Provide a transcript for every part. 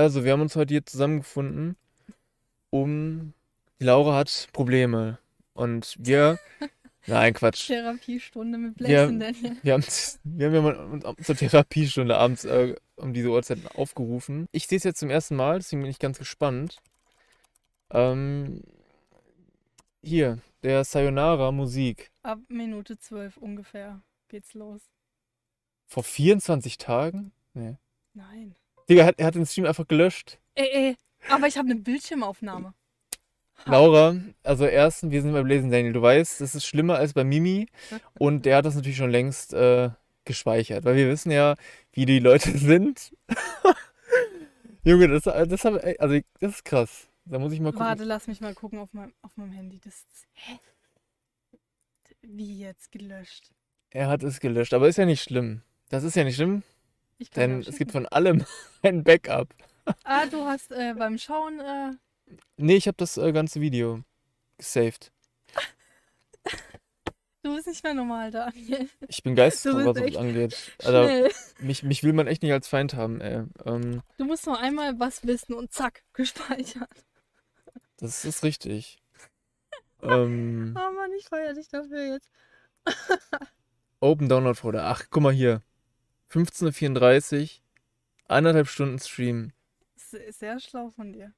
Also, wir haben uns heute hier zusammengefunden, um. Die Laura hat Probleme. Und wir. Nein, Quatsch. Therapiestunde mit Wir, Blaze Daniel. wir haben, wir haben ja mal uns zur Therapiestunde abends äh, um diese Uhrzeit aufgerufen. Ich sehe es jetzt zum ersten Mal, deswegen bin ich ganz gespannt. Ähm, hier, der Sayonara Musik. Ab Minute 12 ungefähr geht's los. Vor 24 Tagen? Nee. Nein. Digga, er hat, er hat den Stream einfach gelöscht. Ey, ey, aber ich habe eine Bildschirmaufnahme. Laura, also erstens, wir sind beim Lesen Daniel. Du weißt, das ist schlimmer als bei Mimi. Und der hat das natürlich schon längst äh, gespeichert, weil wir wissen ja, wie die Leute sind. Junge, das, das, hab, also, das ist krass. Da muss ich mal gucken. Warte, lass mich mal gucken auf meinem, auf meinem Handy. Das ist, hä? Wie jetzt gelöscht? Er hat es gelöscht, aber ist ja nicht schlimm. Das ist ja nicht schlimm, denn es gibt von allem ein Backup. Ah, du hast äh, beim Schauen. Äh, Nee, ich habe das äh, ganze Video gesaved. du bist nicht mehr normal, Daniel. Ich bin geisteskrank, was das angeht. Alter, mich, mich will man echt nicht als Feind haben, ey. Ähm, Du musst nur einmal was wissen und zack, gespeichert. das ist richtig. Ähm, Oh Mann, ich feiere dich dafür jetzt. Open Download Folder. Ach, guck mal hier. 15.34 Uhr, eineinhalb Stunden Stream. Sehr schlau von dir.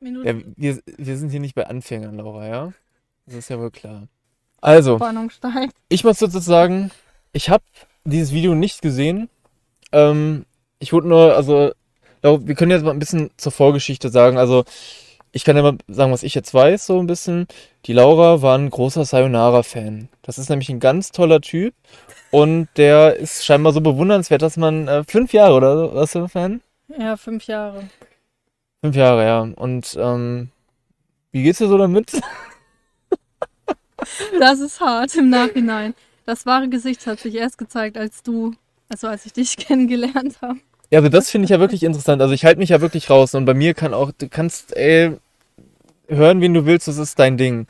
Ja, wir, wir sind hier nicht bei Anfängern, Laura, ja? Das ist ja wohl klar. Also, Spannung steigt. ich muss dazu sagen, ich habe dieses Video nicht gesehen. Ähm, ich wurde nur, also, wir können jetzt mal ein bisschen zur Vorgeschichte sagen. Also, ich kann ja mal sagen, was ich jetzt weiß, so ein bisschen. Die Laura war ein großer Sayonara-Fan. Das ist nämlich ein ganz toller Typ. Und der ist scheinbar so bewundernswert, dass man äh, fünf Jahre oder so, warst du Fan? Ja, fünf Jahre. Fünf Jahre, ja. Und ähm, wie geht's dir so damit? Das ist hart im Nachhinein. Das wahre Gesicht hat sich erst gezeigt, als du, also als ich dich kennengelernt habe. Ja, also das finde ich ja wirklich interessant. Also ich halte mich ja wirklich raus und bei mir kann auch, du kannst, ey, hören, wen du willst, das ist dein Ding.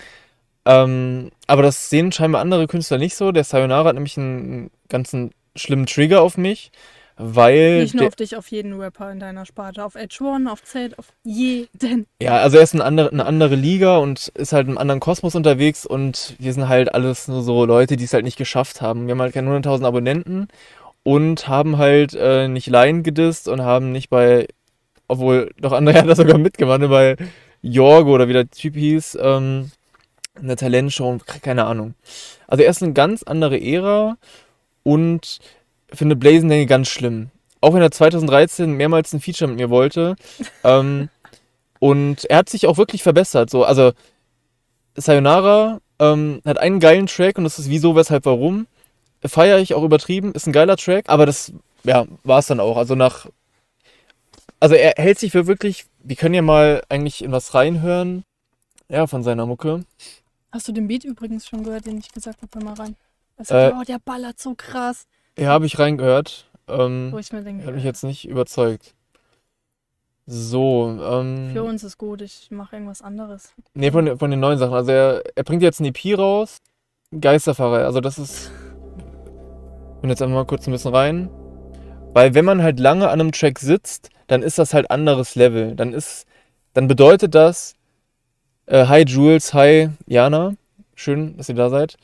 Ähm, aber das sehen scheinbar andere Künstler nicht so. Der Sayonara hat nämlich einen ganzen schlimmen Trigger auf mich, weil Nicht nur auf dich, auf jeden Rapper in deiner Sparte. Auf Edge One, auf Z, auf jeden. ja, also er ist eine andere, eine andere Liga und ist halt im anderen Kosmos unterwegs und wir sind halt alles nur so Leute, die es halt nicht geschafft haben. Wir haben halt keine 100.000 Abonnenten und haben halt äh, nicht Laien gedisst und haben nicht bei, obwohl, doch André hat da sogar mitgemacht, bei Jorgo oder wie der Typ hieß, ähm, eine Talentshow, keine Ahnung. Also er ist eine ganz andere Ära und finde Blazing Danny ganz schlimm. Auch wenn er 2013 mehrmals ein Feature mit mir wollte. Ähm, und er hat sich auch wirklich verbessert. So, also Sayonara ähm, hat einen geilen Track und das ist wieso, weshalb, warum. Feiere ich auch übertrieben, ist ein geiler Track, aber das, ja, war es dann auch. Also nach, also er hält sich für wirklich, wir können ja mal eigentlich in was reinhören, ja, von seiner Mucke. Hast du den Beat übrigens schon gehört, den ich gesagt habe, hör mal rein? Also, Äh, oh, der ballert so krass. Ja, habe ich reingehört. Ähm, Wo ich mir denke, hat mich jetzt nicht überzeugt. So, ähm, für uns ist gut, ich mache irgendwas anderes. nee, von, den- von den neuen Sachen. Also er, er bringt jetzt ein EP raus. Geisterfahrer, also das ist. Ich bin jetzt einfach mal kurz ein bisschen rein. Weil wenn man halt lange an einem Track sitzt, dann ist das halt anderes Level. Dann ist, dann bedeutet das, äh, hi Jules, hi Jana, schön, dass ihr da seid.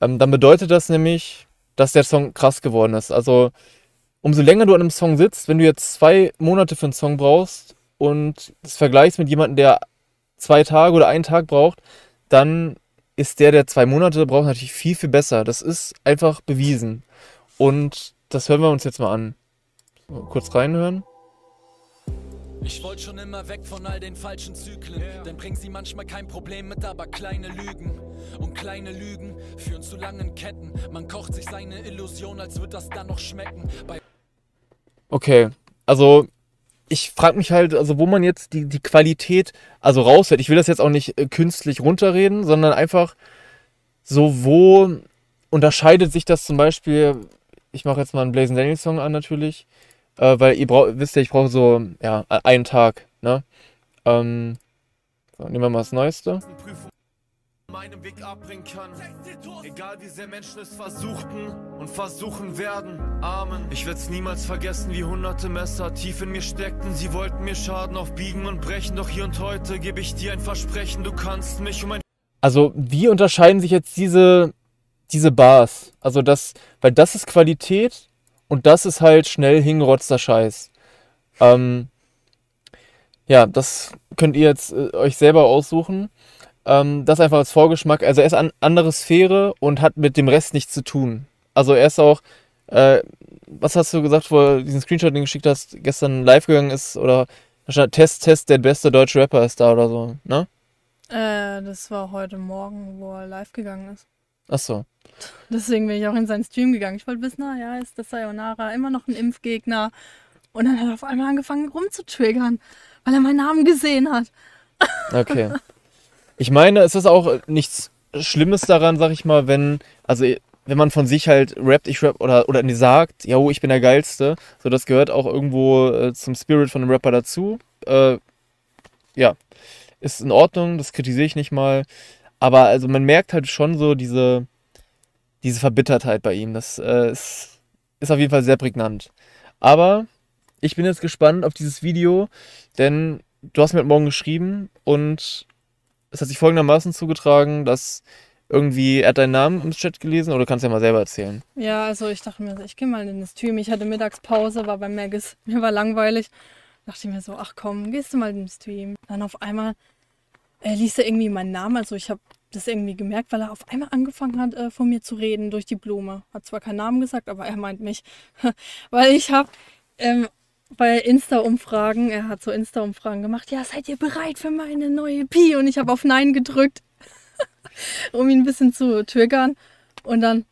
Ähm, dann bedeutet das nämlich, dass der Song krass geworden ist. Also umso länger du an einem Song sitzt, wenn du jetzt zwei Monate für einen Song brauchst und das vergleichst mit jemandem, der zwei Tage oder einen Tag braucht, dann ist der, der zwei Monate braucht, natürlich viel, viel besser. Das ist einfach bewiesen. Und das hören wir uns jetzt mal an. Kurz reinhören. Ich wollte schon immer weg von all den falschen Zyklen, denn bringen sie manchmal kein Problem mit, aber kleine Lügen. Und kleine Lügen führen zu langen Ketten. Man kocht sich seine Illusion, als wird das dann noch schmecken. Bei Okay, also ich frage mich halt, also wo man jetzt die, die Qualität also raushört. Ich will das jetzt auch nicht äh, künstlich runterreden, sondern einfach so, wo unterscheidet sich das zum Beispiel, ich mache jetzt mal einen Blazing Daniels Song an natürlich, äh, weil ihr braucht, wisst ja, ich brauche so, ja, einen Tag, ne? Ähm, so, nehmen wir mal das Neueste. Meinem Weg abbringen kann. Egal wie sehr Menschen es versuchten und versuchen werden. Amen. Ich werd's niemals vergessen, wie hunderte Messer tief in mir steckten. Sie wollten mir Schaden auf Biegen und Brechen. Doch hier und heute gebe ich dir ein Versprechen. Du kannst mich um ein Also, wie unterscheiden sich jetzt diese, diese Bars? Also, das, weil das ist Qualität und das ist halt schnell hingerotzter Scheiß. Ähm, ja, das könnt ihr jetzt äh, euch selber aussuchen. Ähm, das einfach als Vorgeschmack. Also, er ist an andere Sphäre und hat mit dem Rest nichts zu tun. Also, er ist auch, äh, was hast du gesagt, wo du diesen Screenshot den geschickt hast, gestern live gegangen ist oder stand Test, Test, der beste deutsche Rapper ist da oder so, ne? Äh, das war heute Morgen, wo er live gegangen ist. Ach so. Deswegen bin ich auch in seinen Stream gegangen. Ich wollte wissen, na ja, ist das Sayonara immer noch ein Impfgegner? Und dann hat er auf einmal angefangen rumzutriggern, weil er meinen Namen gesehen hat. Okay. Ich meine, es ist auch nichts Schlimmes daran, sag ich mal, wenn, also wenn man von sich halt rappt, ich rap oder, oder sagt, ja, ich bin der Geilste. So, das gehört auch irgendwo äh, zum Spirit von einem Rapper dazu. Äh, ja, ist in Ordnung, das kritisiere ich nicht mal. Aber also man merkt halt schon so diese, diese Verbittertheit bei ihm. Das äh, ist, ist auf jeden Fall sehr prägnant. Aber ich bin jetzt gespannt auf dieses Video, denn du hast mir heute Morgen geschrieben und es hat sich folgendermaßen zugetragen, dass irgendwie, er hat deinen Namen im Chat gelesen oder kannst ja mal selber erzählen? Ja, also ich dachte mir, ich gehe mal in den Stream. Ich hatte Mittagspause, war bei Maggis, mir war langweilig. Dachte ich mir so, ach komm, gehst du mal in den Stream. Dann auf einmal äh, liest er irgendwie meinen Namen. Also ich habe das irgendwie gemerkt, weil er auf einmal angefangen hat, äh, von mir zu reden durch die Blume. Hat zwar keinen Namen gesagt, aber er meint mich. weil ich habe ähm, bei Insta-Umfragen, er hat so Insta-Umfragen gemacht, ja, seid ihr bereit für meine neue Pi? Und ich habe auf Nein gedrückt, um ihn ein bisschen zu triggern. Und dann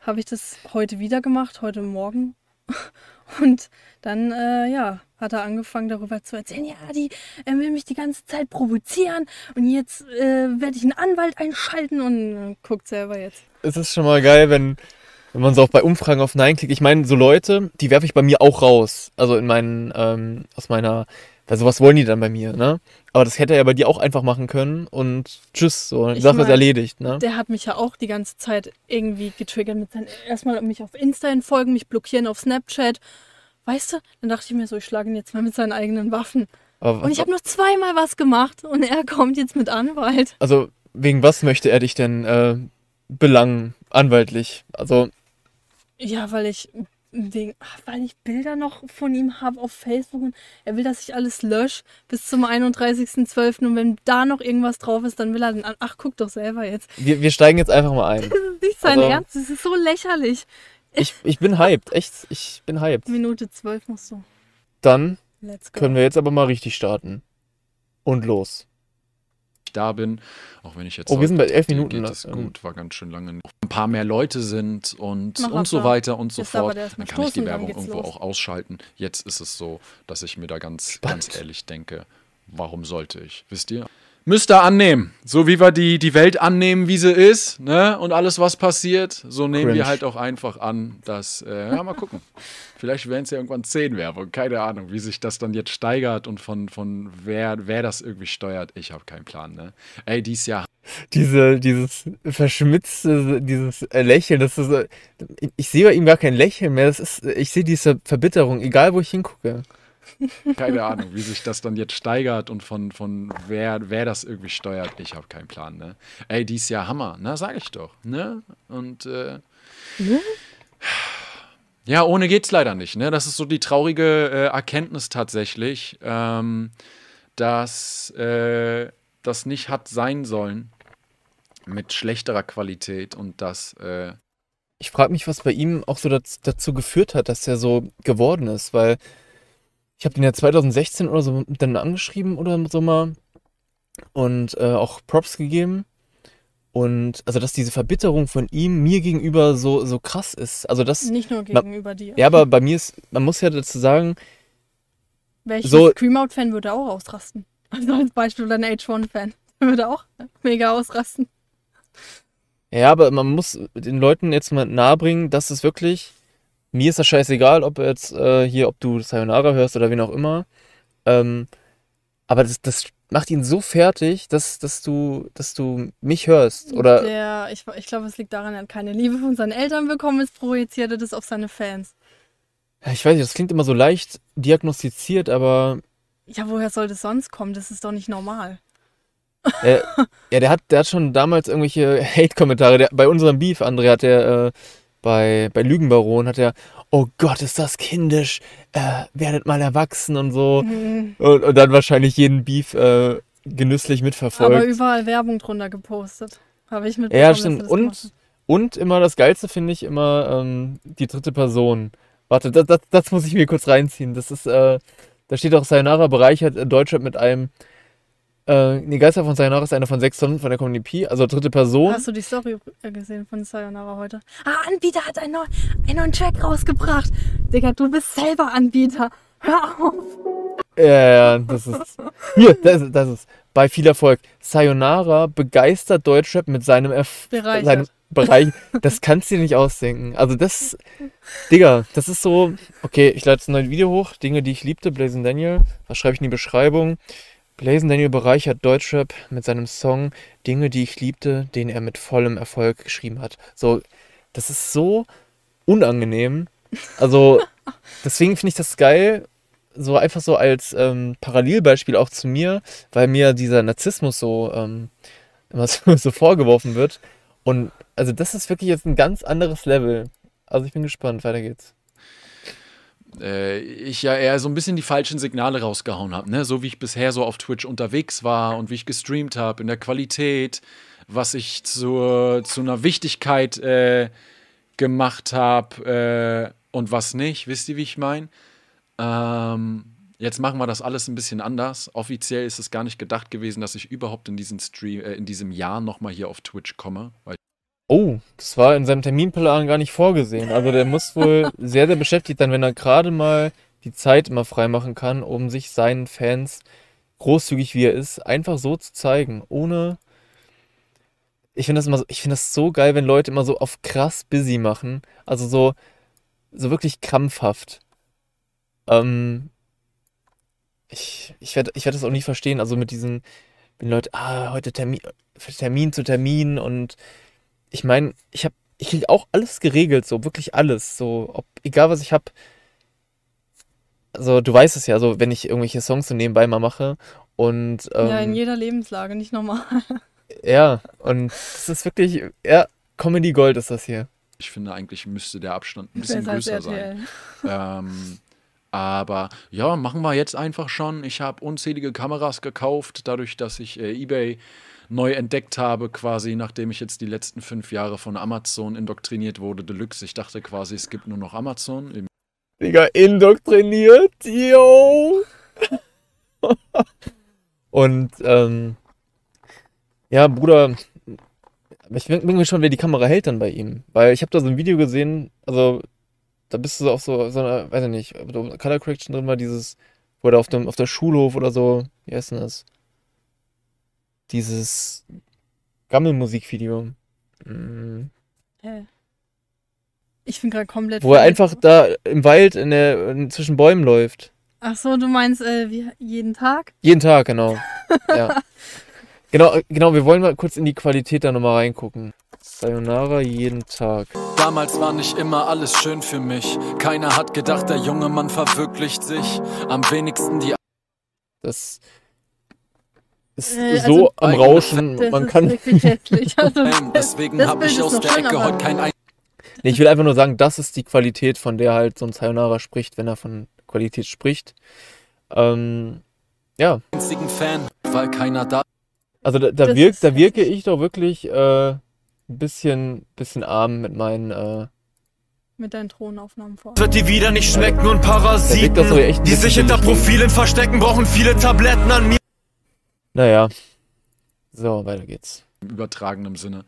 habe ich das heute wieder gemacht, heute Morgen. Und dann, äh, ja, hat er angefangen darüber zu erzählen, ja, die er will mich die ganze Zeit provozieren und jetzt äh, werde ich einen Anwalt einschalten und äh, guckt selber jetzt. Es ist schon mal geil, wenn, wenn man so auch bei Umfragen auf Nein klickt. Ich meine, so Leute, die werfe ich bei mir auch raus. Also in meinen, ähm, aus meiner, weil sowas wollen die dann bei mir, ne? Aber das hätte er ja bei dir auch einfach machen können und tschüss, so, die Ich Sache ist mein, erledigt, ne? Der hat mich ja auch die ganze Zeit irgendwie getriggert mit seinen, erstmal mich auf Insta entfolgen, mich blockieren auf Snapchat. Weißt du? Dann dachte ich mir so, ich schlage ihn jetzt mal mit seinen eigenen Waffen. Aber, Und ich habe nur zweimal was gemacht und er kommt jetzt mit Anwalt. also wegen was möchte er dich denn äh, belangen, anwaltlich? Also, Ja, weil ich wegen, ach, weil ich Bilder noch von ihm habe auf Facebook und er will, dass ich alles lösche bis zum 31.12. Und wenn da noch irgendwas drauf ist, dann will er dann, an- ach, guck doch selber jetzt. wir, wir steigen jetzt einfach mal ein. Das ist nicht sein Also- Ernst, das ist so lächerlich. Ich, ich bin hyped, echt, ich bin hyped. Minute 12 musst du. Dann können wir jetzt aber mal richtig starten. Und los. Da bin, auch wenn ich jetzt Oh, wir sind bei elf Minuten, Geht es ähm. gut, war ganz schön lange. Noch ein paar mehr Leute sind und Mach und so weiter und so Jetzt fort. Dann kann ich die stoßen, Werbung irgendwo los. auch ausschalten. Jetzt ist es so, dass ich mir da ganz, Spannend. ganz ehrlich denke, warum sollte ich? Wisst ihr? Müsst ihr annehmen. So wie wir die, die Welt annehmen, wie sie ist, ne? Und alles, was passiert, so nehmen Cringe. wir halt auch einfach an, dass, äh, ja, mal gucken. Vielleicht werden es ja irgendwann zehn Werbung, keine Ahnung, wie sich das dann jetzt steigert und von, von wer, wer das irgendwie steuert. Ich habe keinen Plan, ne? Ey, dieses Jahr Diese, dieses verschmitzte, dieses äh, Lächeln, das ist, ich, ich sehe bei ihm gar kein Lächeln mehr. Das ist, ich sehe diese Verbitterung, egal wo ich hingucke. Keine Ahnung, wie sich das dann jetzt steigert und von, von wer, wer das irgendwie steuert. Ich habe keinen Plan, ne? Ey, dieses Jahr Hammer, ne? Sag ich doch, ne? Und äh, ja, ohne geht's leider nicht, ne? Das ist so die traurige äh, Erkenntnis tatsächlich, ähm, dass äh, das nicht hat sein sollen mit schlechterer Qualität und das äh, Ich frage mich, was bei ihm auch so dazu geführt hat, dass er so geworden ist, weil ich habe den ja 2016 oder so dann angeschrieben oder so mal und äh, auch Props gegeben. Und also, dass diese Verbitterung von ihm mir gegenüber so, so krass ist. Also das, Nicht nur gegenüber dir. ja, aber bei mir ist, man muss ja dazu sagen, Welcher so- Screamout-Fan würde auch ausrasten? Also als Beispiel oder ein H1-Fan. Der würde auch mega ausrasten. Ja, aber man muss den Leuten jetzt mal nahebringen, dass es wirklich, mir ist das scheißegal, ob jetzt äh, hier, ob du Sayonara hörst oder wen auch immer. Ähm, aber das, das macht ihn so fertig, dass, dass du, dass du mich hörst. Oder Der, ich, ich glaube, es liegt daran, er hat keine Liebe von seinen Eltern bekommen, es projiziert er das auf seine Fans. Ja, ich weiß nicht, das klingt immer so leicht diagnostiziert, aber Ja, woher soll das sonst kommen? Das ist doch nicht normal. äh, ja, der hat, der hat schon damals irgendwelche Hate-Kommentare. Der- Bei unserem Beef, André, hat er äh, bei, bei Lügenbaron hat er, oh Gott, ist das kindisch, äh, werdet mal erwachsen und so. Mhm. Und, und dann wahrscheinlich jeden Beef äh, genüsslich Aber mitverfolgt. überall Werbung drunter gepostet. Habe ich mitbekommen. Ja, stimmt. Und, gemacht und immer das Geilste finde ich immer ähm, die dritte Person. Warte, das, das, das muss ich mir kurz reinziehen. Das ist, äh, da steht auch Sayonara bereichert äh, Deutschrap mit einem. Äh, nee, Geister von Sayonara ist einer von sechs Tonnen von der Community, also dritte Person. Hast du die Story äh, gesehen von Sayonara heute? Ah, Anbieter hat einen, neu, einen neuen Track rausgebracht. Digga, du bist selber Anbieter. Hör auf. Ja, ja, das ist. Hier, das, ist- das ist. Bei viel Erfolg. Sayonara begeistert Deutschrap mit seinem, Erf Bereichert. seinem Bereich. Das kannst du dir nicht ausdenken. Also, das. Digga, das ist so. Okay, ich lade jetzt ein neues Video hoch. Dinge, die ich liebte. Blazing Daniel. Was schreibe ich in die Beschreibung? Blazing Daniel bereichert Deutschrap mit seinem Song Dinge, die ich liebte, den er mit vollem Erfolg geschrieben hat. So, das ist so unangenehm. Also, deswegen finde ich das geil, so einfach so als ähm, Parallelbeispiel auch zu mir, weil mir dieser Narzissmus so ähm, immer so, so vorgeworfen wird. Und also das ist wirklich jetzt ein ganz anderes Level. Also ich bin gespannt, weiter geht's. Äh, ich ja eher so ein bisschen die falschen Signale rausgehauen habe, ne? So wie ich bisher so auf Twitch unterwegs war und wie ich gestreamt habe, in der Qualität, was ich zur, zu einer Wichtigkeit äh, gemacht habe äh, und was nicht. Wisst ihr, wie ich meine? Ähm, jetzt machen wir das alles ein bisschen anders. Offiziell ist es gar nicht gedacht gewesen, dass ich überhaupt in diesem Stream, äh, in diesem Jahr nochmal hier auf Twitch komme, weil Oh, das war in seinem Terminplan gar nicht vorgesehen. Also der muss wohl sehr, sehr beschäftigt sein, wenn er gerade mal die Zeit immer freimachen kann, um sich seinen Fans, großzügig wie er ist, einfach so zu zeigen, ohne. Ich finde das immer so, ich finde das so geil, wenn Leute immer so auf krass busy machen. Also so, so wirklich krampfhaft. Ähm, ich, ich werde, ich werde das auch nie verstehen. Also mit diesen, wenn Leute, ah, heute Termin, Termin zu Termin und ich meine, ich habe, ich kriege auch alles geregelt, so wirklich alles, so ob egal was ich habe. Also du weißt es ja, so wenn ich irgendwelche Songs so nebenbei mal mache und ja, in ähm, jeder Lebenslage, nicht normal. ja und das ist wirklich, ja, Comedy Gold ist das hier. ich finde eigentlich müsste der Abstand ein bisschen größer sein. Ähm, aber ja, machen wir jetzt einfach schon. Ich habe unzählige Kameras gekauft, dadurch, dass ich äh, eBay neu entdeckt habe, quasi nachdem ich jetzt die letzten fünf Jahre von Amazon indoktriniert wurde, Deluxe. Ich dachte quasi, es gibt nur noch Amazon. Im Digga, indoktriniert, yo. Und, ähm, ja, Bruder, ich bin bin gespannt, wer die Kamera hält dann bei ihm. Weil ich habe da so ein Video gesehen, also, da bist du so auf so, so einer, weiß ich nicht, ob da Color Correction drin war, dieses, wo er auf dem, auf der Schulhof oder so, wie heißt denn das? Dieses Gammelmusikvideo. Mm. Hä? Ich bin gerade komplett. Wo er einfach da im Wald in der, in, zwischen Bäumen läuft. Ach so, du meinst äh, wie, jeden Tag? Jeden Tag, genau. Ja. Genau, genau, wir wollen mal kurz in die Qualität da nochmal reingucken. Sayonara jeden Tag. Damals war nicht immer alles schön für mich. Keiner hat gedacht, der junge Mann verwirklicht sich. Am wenigsten die Das ist Äh, so also- am Rauschen. Das Man ist kann. Also. Deswegen das hab Bild ich aus der schön, Ecke aber- heute kein Nee, ich will einfach nur sagen, das ist die Qualität, von der halt so ein Sayonara spricht, wenn er von Qualität spricht. Ähm, ja, einzigen Fan, weil keiner da also da, da, ist da wirke ich doch wirklich äh, ein bisschen, bisschen arm mit meinen. Äh, mit deinen Thronaufnahmen vor. Wird dir wieder nicht schmecken und Parasiten, die sich hinter. Profilen verstecken, brauchen viele Tabletten an mir. Naja. So, weiter geht's. im übertragenen Sinne.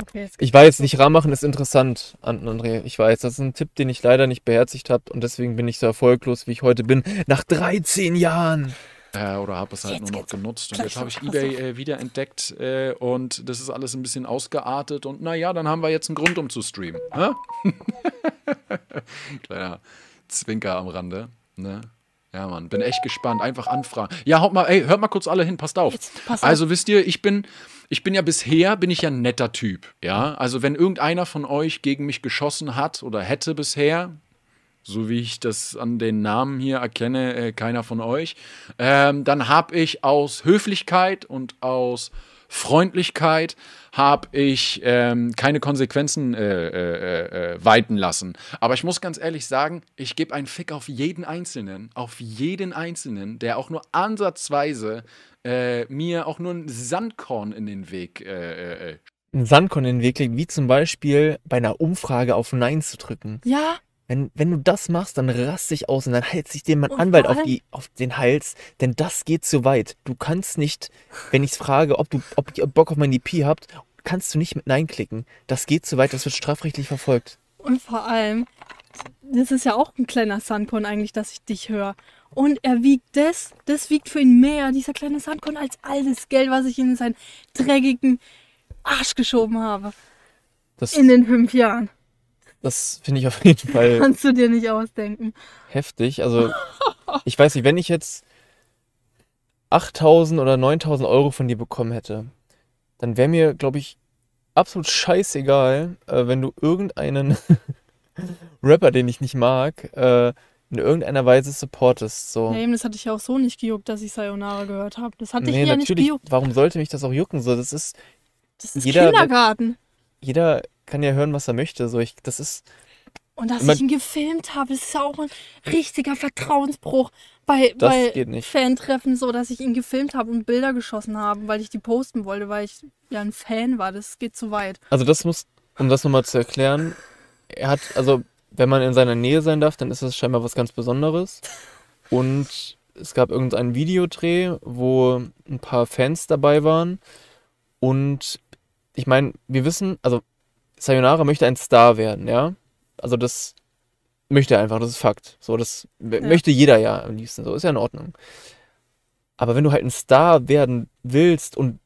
Okay, jetzt Ich weiß, nicht rar machen ist interessant, An- André. Ich weiß, das ist ein Tipp, den ich leider nicht beherzigt habe und deswegen bin ich so erfolglos, wie ich heute bin. Nach 13 Jahren. Äh, oder habe es halt Jetzt nur noch genutzt. Und jetzt habe ich eBay äh, wieder entdeckt äh, und das ist alles ein bisschen ausgeartet. Und naja, dann haben wir jetzt einen Grund, um zu streamen. Kleiner Zwinker am Rande. Ne? Ja, Mann, bin echt gespannt. Einfach anfragen. Ja, haut mal, ey, hört mal kurz alle hin, passt auf. Jetzt, pass auf. Also wisst ihr, ich bin, ich bin ja bisher, bin ich ja ein netter Typ. Ja, also wenn irgendeiner von euch gegen mich geschossen hat oder hätte bisher, so wie ich das an den Namen hier erkenne, äh, keiner von euch, ähm, dann habe ich aus Höflichkeit und aus Freundlichkeit habe ich ähm, keine Konsequenzen äh, äh, äh, walten lassen. Aber ich muss ganz ehrlich sagen, ich gebe einen Fick auf jeden Einzelnen, auf jeden Einzelnen, der auch nur ansatzweise äh, mir auch nur ein Sandkorn in den Weg äh, äh, Ein Sandkorn in den Weg legt, wie zum Beispiel bei einer Umfrage auf Nein zu drücken. Ja, Wenn, wenn du das machst, dann rast dich aus und dann hält sich dir mein Und Anwalt auf, die, auf den Hals, denn das geht zu weit. Du kannst nicht, wenn ich frage, ob du ob ihr Bock auf mein DP habt, kannst du nicht mit Nein klicken. Das geht zu weit, das wird strafrechtlich verfolgt. und vor allem, das ist ja auch ein kleiner Sandkorn eigentlich, dass ich dich höre. Und er wiegt das, das wiegt für ihn mehr, dieser kleine Sandkorn, als all das Geld, was ich in seinen dreckigen Arsch geschoben habe. Das, In den fünf Jahren. Das finde ich auf jeden Fall Kannst du dir nicht ausdenken. heftig. Also, ich weiß nicht, wenn ich jetzt 8000 oder 9000 Euro von dir bekommen hätte, dann wäre mir, glaube ich, absolut scheißegal, äh, wenn du irgendeinen Rapper, den ich nicht mag, äh, in irgendeiner Weise supportest. So. Ja, eben, das hatte ich ja auch so nicht gejuckt, dass ich Sayonara gehört habe. Das hatte ich Nee, ja nicht gejuckt. warum sollte mich das auch jucken? So, das ist, Das ist jeder- Kindergarten. Jeder kann ja hören, was er möchte. So, ich, das ist, Und dass ich ihn gefilmt habe, das ist ja auch ein richtiger Vertrauensbruch bei, bei. Fantreffen, so dass ich ihn gefilmt habe und Bilder geschossen habe, weil ich die posten wollte, weil ich ja ein Fan war. Das geht zu weit. also das muss, um das nochmal zu erklären, er hat, also, wenn man in seiner Nähe sein darf, dann ist das scheinbar was ganz Besonderes. Und es gab irgendeinen Videodreh, wo ein paar Fans dabei waren. Und ich meine, wir wissen, also Sayonara möchte ein Star werden, ja? Also das möchte er einfach, das ist Fakt. So, das Ja. möchte jeder ja am liebsten, so ist ja in Ordnung. Aber wenn du halt ein Star werden willst und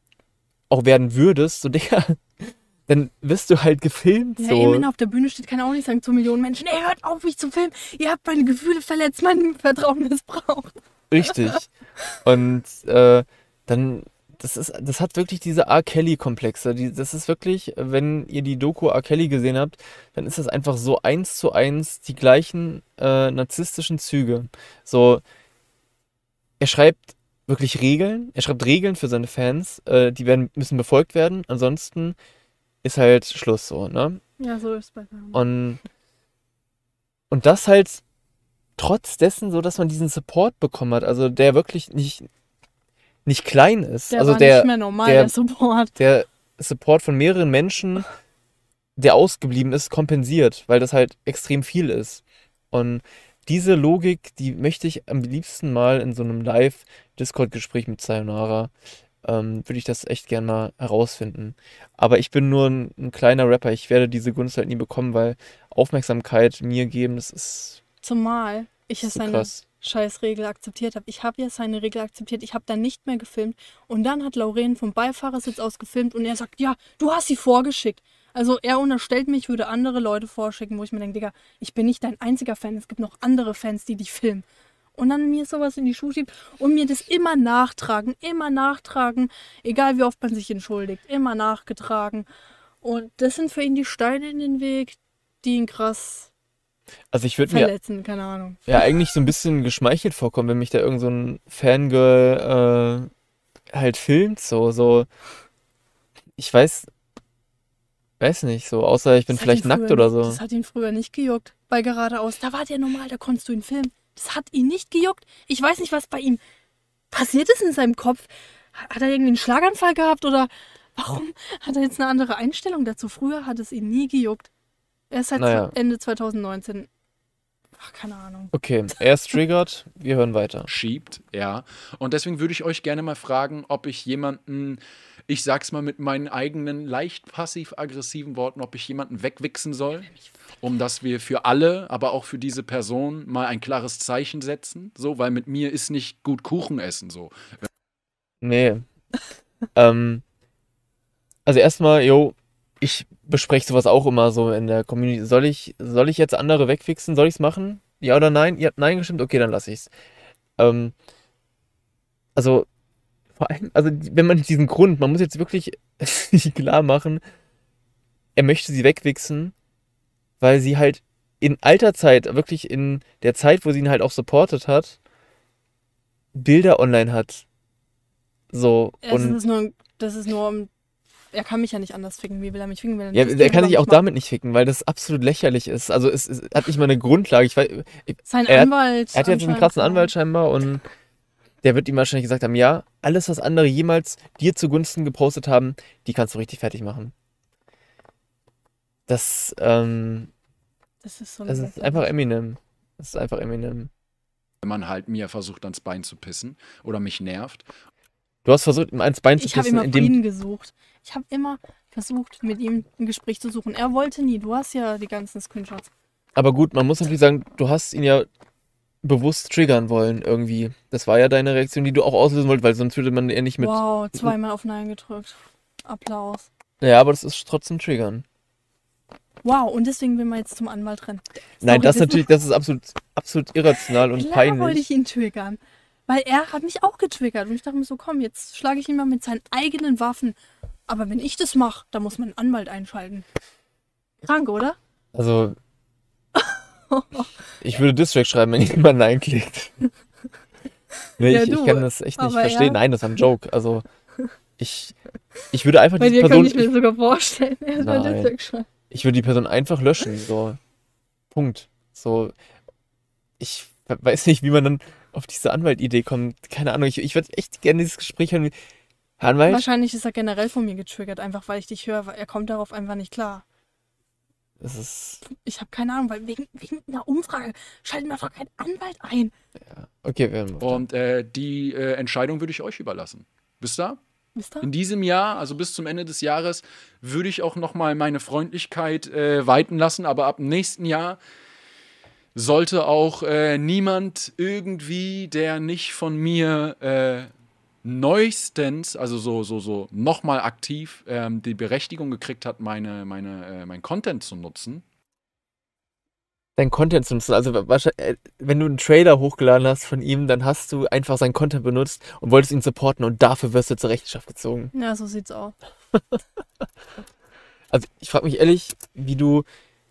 auch werden würdest, so Digga, dann wirst du halt gefilmt, Ja, so. eben, wenn er auf der Bühne steht, kann er auch nicht sagen zu Millionen Menschen, ey, hört auf, mich zu filmen. Ihr habt meine Gefühle verletzt, mein Vertrauen missbraucht. Richtig. Und äh, dann, das ist, das hat wirklich diese R. Kelly-Komplexe. Die, das ist wirklich, wenn ihr die Doku R. Kelly gesehen habt, dann ist das einfach so eins zu eins die gleichen äh, narzisstischen Züge. So, er schreibt wirklich Regeln, er schreibt Regeln für seine Fans, äh, die werden, müssen befolgt werden, ansonsten ist halt Schluss so, ne? Ja, so ist es bei mir. Und, und das halt trotz dessen so, dass man diesen Support bekommen hat, also der wirklich nicht, nicht klein ist. Der also war der, nicht mehr normal, der- der, Support. der Support von mehreren Menschen, der ausgeblieben ist, kompensiert, weil das halt extrem viel ist. Und diese Logik, die möchte ich am liebsten mal in so einem Live-Discord-Gespräch mit Sayonara, ähm, würde ich das echt gern mal herausfinden. Aber ich bin nur ein, ein kleiner Rapper, ich werde diese Gunst halt nie bekommen, weil Aufmerksamkeit mir geben, das ist Zumal ich zu seine krass. Scheißregel akzeptiert habe. Ich habe ja seine Regel akzeptiert. Ich habe dann nicht mehr gefilmt. Und dann hat Lauren vom Beifahrersitz aus gefilmt und er sagt, ja, du hast sie vorgeschickt. Also er unterstellt mir, ich würde andere Leute vorschicken, wo ich mir denke, Digga, ich bin nicht dein einziger Fan. Es gibt noch andere Fans, die dich filmen. Und dann mir sowas in die Schuhe schiebt und mir das immer nachtragen, immer nachtragen, egal wie oft man sich entschuldigt, immer nachgetragen. Und das sind für ihn die Steine in den Weg, die ihn krass Also ich würde mir verletzen, keine Ahnung. ja eigentlich so ein bisschen geschmeichelt vorkommen, wenn mich da irgend so ein Fangirl äh, halt filmt, so, so. Ich weiß, weiß nicht, so, außer ich bin Das vielleicht nackt früher oder so. Das hat ihn früher nicht gejuckt. Bei geradeaus. Da war der normal, da konntest du ihn filmen. Das hat ihn nicht gejuckt. Ich weiß nicht, was bei ihm passiert ist in seinem Kopf. Hat er irgendwie einen Schlaganfall gehabt oder warum hat er jetzt eine andere Einstellung dazu? Früher hat es ihn nie gejuckt. Er ist seit Naja. Ende 2019. Ach, keine Ahnung. Okay, er ist triggert, wir hören weiter. schiebt, ja. Und deswegen würde ich euch gerne mal fragen, ob ich jemanden, ich sag's mal mit meinen eigenen leicht passiv-aggressiven Worten, ob ich jemanden wegwichsen soll, um dass wir für alle, aber auch für diese Person mal ein klares Zeichen setzen, so, weil mit mir ist nicht gut Kuchen essen, so. Nee. ähm, also erstmal, yo, ich bespreche sowas auch immer so in der Community. Soll ich, soll ich jetzt andere wegfixen? Soll ich's machen? Ja oder nein? Ihr habt nein gestimmt? Okay, dann lasse ich's. Ähm, also, vor allem, also wenn man diesen Grund, man muss jetzt wirklich sich klar machen, er möchte sie wegwichsen, weil sie halt in alter Zeit, wirklich in der Zeit, wo sie ihn halt auch supportet hat, Bilder online hat. So, Das und ist nur, das ist nur, um- er kann mich ja nicht anders ficken. Wie will er mich ficken? Will er ja, Game kann sich über auch machen? damit nicht ficken, weil das absolut lächerlich ist. Also es, es hat nicht mal eine Grundlage. Ich weiß, Sein er hat- Anwalt. Er hat jetzt einen krassen. Anwalt scheinbar und der wird ihm wahrscheinlich gesagt haben, ja, alles, was andere jemals dir zugunsten gepostet haben, die kannst du richtig fertig machen. Das, ähm, Das ist so das ist lächerlich. einfach Eminem. Das ist einfach Eminem. Wenn man halt mir versucht, ans Bein zu pissen oder mich nervt. Du hast versucht, ihm eins Bein zu Ich habe pissen, immer indem Frieden gesucht. Ich habe immer versucht, mit ihm ein Gespräch zu suchen. Er wollte nie. Du hast ja die ganzen Screenshots. Aber gut, man muss natürlich sagen, du hast ihn ja bewusst triggern wollen irgendwie. Das war ja deine Reaktion, die du auch auslösen wolltest, weil sonst würde man eher nicht mit. Wow, zweimal auf Nein gedrückt. Applaus. Ja, aber das ist trotzdem triggern. Wow, und deswegen will man jetzt zum Anwalt rennen. Nein, Sorry, das das natürlich, das ist absolut, absolut irrational und Klar wollte peinlich. ich ihn triggern. Weil er hat mich auch getriggert. Und ich dachte mir so, komm, jetzt schlage ich ihn mal mit seinen eigenen Waffen. Aber wenn ich das mache, dann muss man einen Anwalt einschalten. Krank, oder? Also, ich würde Distrack schreiben, wenn jemand Nein klickt. Nee, Ja, ich, ich kann das echt nicht verstehen. ja. Nein, das war ein Joke. Also, ich, ich würde einfach Bei diese dir Person, könnte ich mir sogar vorstellen. Nein. ich würde die Person einfach löschen. So, Punkt. So, ich weiß nicht, wie man dann auf diese Anwalt-Idee kommt. Keine Ahnung. Ich, ich würde echt gerne dieses Gespräch hören. Anwalt, Wahrscheinlich ist er generell von mir getriggert, einfach weil ich dich höre. weil Er kommt darauf einfach nicht klar. das ist, Ich habe keine Ahnung, weil wegen, wegen einer Umfrage schalten wir doch keinen Anwalt ein. okay, wir auf. Und äh, die äh, Entscheidung würde ich euch überlassen. Wisst ihr? Wisst ihr? In diesem Jahr, also bis zum Ende des Jahres, würde ich auch noch mal meine Freundlichkeit äh, walten lassen. Aber ab dem nächsten Jahr sollte auch äh, niemand irgendwie, der nicht von mir äh, neuestens, also so so so noch mal aktiv ähm, die Berechtigung gekriegt hat, meine meine äh, mein Content zu nutzen. dein Content zu nutzen. Also wahrscheinlich, äh, wenn du einen Trailer hochgeladen hast von ihm, dann hast du einfach seinen Content benutzt und wolltest ihn supporten und dafür wirst du zur Rechenschaft gezogen. Ja, so sieht's aus. Also ich frage mich ehrlich, wie du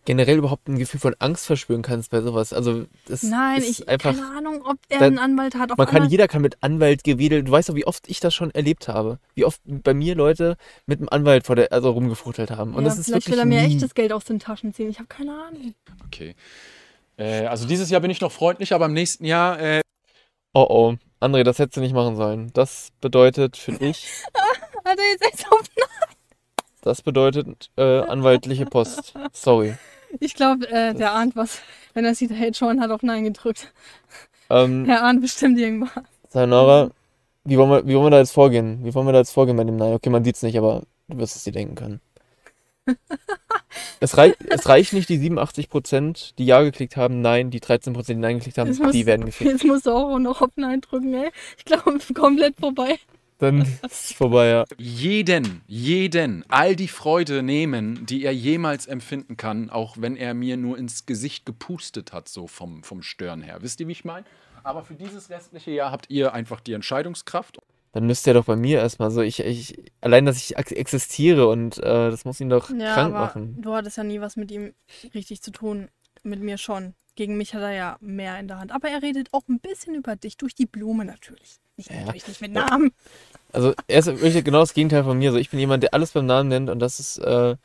generell überhaupt ein Gefühl von Angst verspüren kannst bei sowas. Also das Nein, ist ich einfach. keine Ahnung, ob er einen Anwalt hat. Man kann, jeder kann mit Anwalt gewedelt. Du weißt doch, wie oft ich das schon erlebt habe. Wie oft bei mir Leute mit einem Anwalt vor der, also rumgefuchtelt haben. Und ja, das ist vielleicht wirklich will er mir nie. echtes Geld aus den Taschen ziehen. Ich habe keine Ahnung. Okay. Äh, also dieses Jahr bin ich noch freundlich, aber im nächsten Jahr äh, Oh oh, André, das hättest du nicht machen sollen. Das bedeutet für dich, Hat er jetzt echt auf das bedeutet äh, anwaltliche Post. Sorry. Ich glaube, äh, der ahnt was. Wenn er sieht, hey, John hat auf Nein gedrückt. Ähm, Er ahnt bestimmt irgendwas. Sayonara, wie wollen, wir, wie wollen wir da jetzt vorgehen? Wie wollen wir da jetzt vorgehen bei dem Nein? Okay, man sieht es nicht, aber du wirst es dir denken können. es, rei es reicht nicht die 87%, die Ja geklickt haben, Nein, die 13%, die Nein geklickt haben, Jetzt muss- die werden gefickt. Jetzt musst du auch noch auf Nein drücken, ey. Ich glaube, komplett vorbei. Dann ist es vorbei, ja. jeden, jeden, all die Freude nehmen, die er jemals empfinden kann, auch wenn er mir nur ins Gesicht gepustet hat, so vom, vom Stören her. Wisst ihr, wie ich meine? Aber für dieses restliche Jahr habt ihr einfach die Entscheidungskraft. Dann müsste er doch bei mir erstmal so, ich, ich, allein, dass ich ex- existiere und äh, das muss ihn doch Ja, krank aber machen. du hattest ja nie was mit ihm richtig zu tun. Mit mir schon. Gegen mich hat er ja mehr in der Hand. Aber er redet auch ein bisschen über dich, durch die Blume natürlich. Nicht, Ja. natürlich nicht mit Namen. Also er ist wirklich genau das Gegenteil von mir. So, ich bin jemand, der alles beim Namen nennt und das ist äh,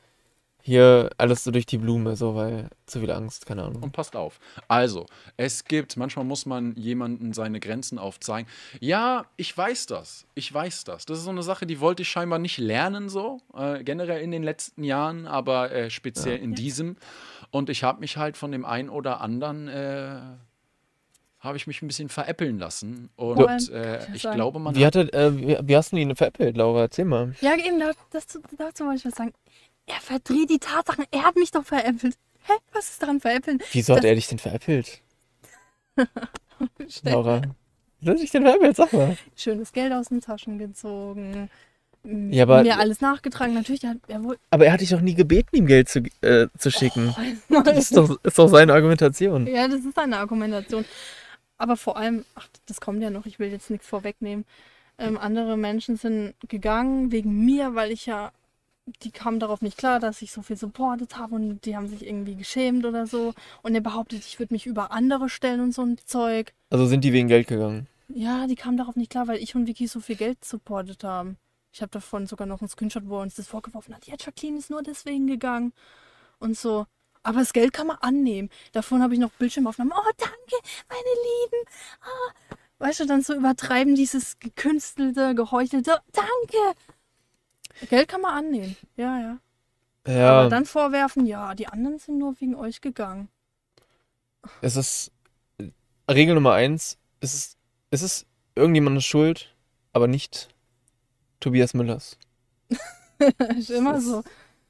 hier alles so durch die Blume, so, weil zu viel Angst, keine Ahnung. Und passt auf. Also, es gibt, manchmal muss man jemandem seine Grenzen aufzeigen. Ja, ich weiß das. Ich weiß das. Das ist so eine Sache, die wollte ich scheinbar nicht lernen, so. Äh, generell in den letzten Jahren, aber äh, speziell in diesem. Und ich habe mich halt von dem einen oder anderen. Habe ich mich ein bisschen veräppeln lassen. Und allem, äh, ich ich sagen. glaube, man Wie, hat hat äh, wie, wie hast du ihn veräppelt, Laura? Erzähl mal. Ja, eben, da- das, dazu wollte ich was sagen. Er verdreht die Tatsachen. Er hat mich doch veräppelt. Hä? Was ist daran veräppeln? Wieso hat Das- er dich denn veräppelt, Laura? Wieso hat er dich denn veräppelt? Sag mal. Schönes Geld aus den Taschen gezogen. Ja, aber- mir alles nachgetragen. Natürlich, er, er wohl. Aber er hat dich doch nie gebeten, ihm Geld zu, äh, zu schicken. Oh, Das ist doch, ist doch seine Argumentation. Ja, das ist eine Argumentation. Aber vor allem, ach, das kommt ja noch, ich will jetzt nichts vorwegnehmen. Ähm, andere Menschen sind gegangen wegen mir, weil ich ja, die kamen darauf nicht klar, dass ich so viel supportet habe und die haben sich irgendwie geschämt oder so. Und er behauptet, ich würde mich über andere stellen und so ein Zeug. Also sind die wegen Geld gegangen. Ja, die kamen darauf nicht klar, weil ich und Vicky so viel Geld supportet haben. Ich habe davon sogar noch einen Screenshot, wo er uns das vorgeworfen hat. Ja, Jacqueline ist nur deswegen gegangen. Und so. Aber das Geld kann man annehmen. Davon habe ich noch Bildschirmaufnahmen. Oh, danke, meine Lieben. Ah. Weißt du, dann so übertreiben dieses gekünstelte, geheuchelte. Danke. Geld kann man annehmen. Ja, ja. Ja, Aber dann vorwerfen, ja, die anderen sind nur wegen euch gegangen. es ist Regel Nummer eins, es ist, es ist irgendjemandes Schuld, aber nicht Tobias Müllers. ist immer so.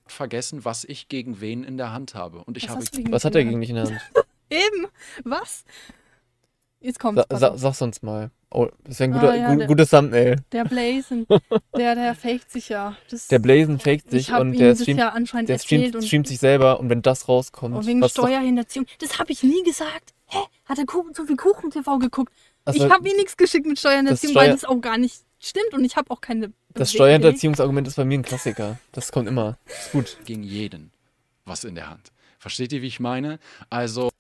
Vergessen, was ich gegen wen in der Hand habe. Und ich Was habe Was hat er gegen dich in der Hand? Eben. Was? Jetzt kommt Sa sa sag's uns mal. Oh, das wäre ein Ah, guter, ja, gu der- gutes Thumbnail. Der Blazen, der, der faked sich ja. Das, Der Blazen faked sich und der streamt, ja anscheinend der streamt, und, streamt sich selber und wenn das rauskommt, und wegen was doch- Steuerhinterziehung. Das habe ich nie gesagt. Hä? Hat er Kuchen, so viel Kuchen TV geguckt? also ich habe ihm nichts geschickt mit Steuerhinterziehung, das weil Steuer- das auch gar nicht stimmt und ich habe auch keine. Das. Steuerhinterziehungsargument ist bei mir ein Klassiker. Das kommt immer. Ist gut. gegen jeden was in der Hand. Versteht ihr, wie ich meine? Also,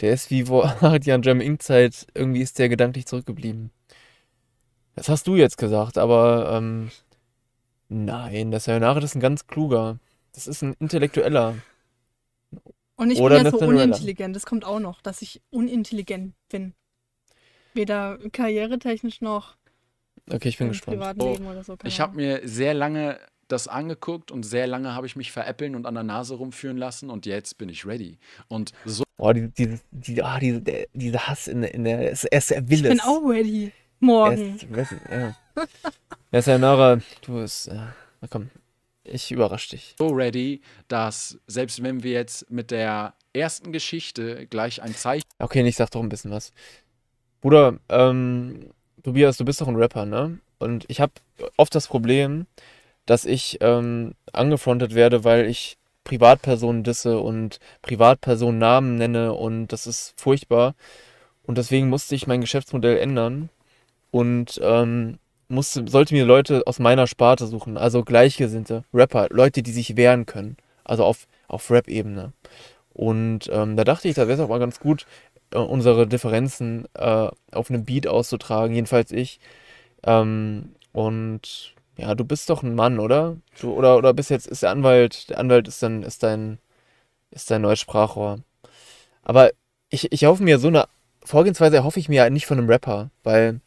Der ist wie vor acht Jahren German Ink Zeit, irgendwie ist der gedanklich zurückgeblieben. Das hast du jetzt gesagt, aber ähm, nein, der Sayonara das ist ein ganz kluger. Das ist ein Intellektueller. Und ich Oder bin ja so unintelligent. Das kommt auch noch, dass ich unintelligent bin. Weder karrieretechnisch noch Okay, ich bin gespannt. Oh, so. ich habe mir sehr lange das angeguckt und sehr lange habe ich mich veräppeln und an der Nase rumführen lassen und jetzt bin ich ready. Und so Oh, die, die, die, ah, diese, der, dieser Hass in, der- in der. Es, er, er will Ich bin es. auch ready. Er Morgen. ist, weiß nicht, ja. Sayonara, du bist. Ja, na komm, ich überrasch dich. so ready, dass selbst wenn wir jetzt mit der ersten Geschichte gleich ein Zeichen Okay, ich sag doch ein bisschen was. Bruder, ähm, Tobias, du bist doch ein Rapper, ne? Und ich habe oft das Problem, dass ich ähm, angefrontet werde, weil ich Privatpersonen disse und Privatpersonen Namen nenne und das ist furchtbar. Und deswegen musste ich mein Geschäftsmodell ändern und ähm, musste, sollte mir Leute aus meiner Sparte suchen, also Gleichgesinnte, Rapper, Leute, die sich wehren können, also auf, auf Rap-Ebene. Und ähm, da dachte ich, da wäre es auch mal ganz gut, äh, unsere Differenzen äh, auf einem Beat auszutragen, jedenfalls ich. Ähm, und ja, du bist doch ein Mann, oder? Du, oder, oder bist jetzt, ist der Anwalt, der Anwalt ist dann, ist dein, ist dein neues Sprachrohr. Aber ich, ich hoffe mir so eine Vorgehensweise erhoffe ich mir ja nicht von einem Rapper, weil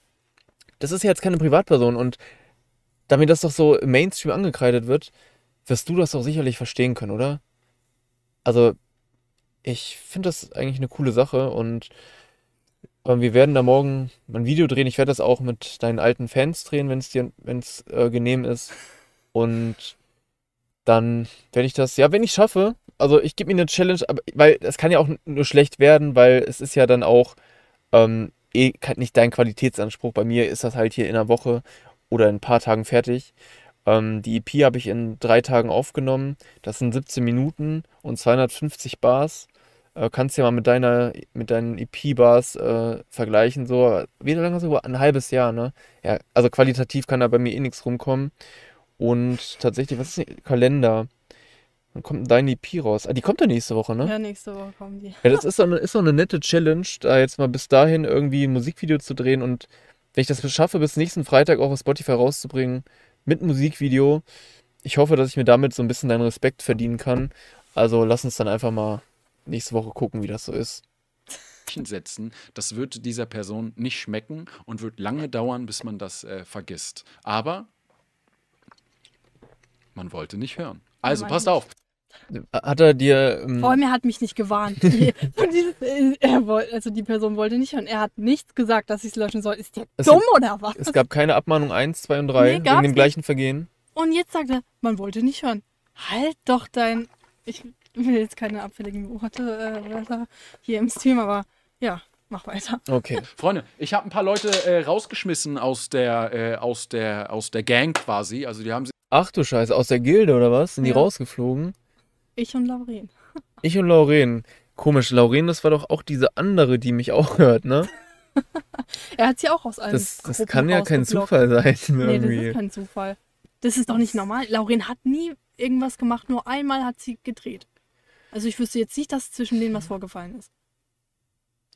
das ist ja jetzt keine Privatperson und da mir das doch so im Mainstream angekreidet wird, wirst du das doch sicherlich verstehen können, oder? Also, ich finde das eigentlich eine coole Sache und ähm, wir werden da morgen ein Video drehen. Ich werde das auch mit deinen alten Fans drehen, wenn es dir, wenn es äh, genehm ist. Und dann werde ich das, ja, wenn ich schaffe, also ich gebe mir eine Challenge, aber, weil es kann ja auch nur schlecht werden, weil es ist ja dann auch ähm, eh nicht dein Qualitätsanspruch. Bei mir ist das halt hier in einer Woche oder in ein paar Tagen fertig. Ähm, die EP habe ich in drei Tagen aufgenommen. Das sind 17 Minuten und 250 Bars. Äh, kannst ja mal mit deiner, mit deinen EP-Bars äh, vergleichen. So, wie lange hast du? Ein halbes Jahr, ne? Ja, also qualitativ kann da bei mir eh nichts rumkommen. Und tatsächlich, was ist denn Kalender? Wann kommt deine EP raus? Ah, die kommt ja nächste Woche, ne? Ja, nächste Woche kommen die. Ja, das ist so eine, ist so eine nette Challenge, da jetzt mal bis dahin irgendwie ein Musikvideo zu drehen und wenn ich das schaffe, bis nächsten Freitag auch auf Spotify rauszubringen mit Musikvideo, ich hoffe, dass ich mir damit so ein bisschen deinen Respekt verdienen kann. Also lass uns dann einfach mal nächste Woche gucken, wie das so ist. setzen, das wird dieser Person nicht schmecken und wird lange dauern, bis man das äh, vergisst. Aber man wollte nicht hören. Also passt auf. Hat er dir. Ähm, Vor allem, er hat mich nicht gewarnt. Äh, er woll, also die Person wollte nicht hören. Er hat nichts gesagt, dass ich es löschen soll. Ist der Es dumm gibt- oder was? es gab keine Abmahnung 1, 2 und 3 Nee, wegen dem nicht. gleichen Vergehen. Und jetzt sagt er, man wollte nicht hören. Halt doch dein. Ich will jetzt keine abfälligen Worte, äh, hier im Stream, aber ja, mach weiter. Okay. Freunde, ich habe ein paar Leute äh, rausgeschmissen aus der, äh, aus, der, aus der Gang quasi. Also die haben sich Ach du Scheiße, aus der Gilde oder was? Sind die Ja. rausgeflogen? Ich und Lauren. Ich und Lauren. Komisch, Lauren, das war doch auch diese andere, die mich auch hört, ne? er hat sie auch aus allen Das, das kann ja kein. Zufall sein. Nee, das Irgendwie. ist kein Zufall. Das ist doch nicht normal. Lauren hat nie irgendwas gemacht, nur einmal hat sie gedreht. Also ich wüsste jetzt nicht, dass zwischen denen was vorgefallen ist.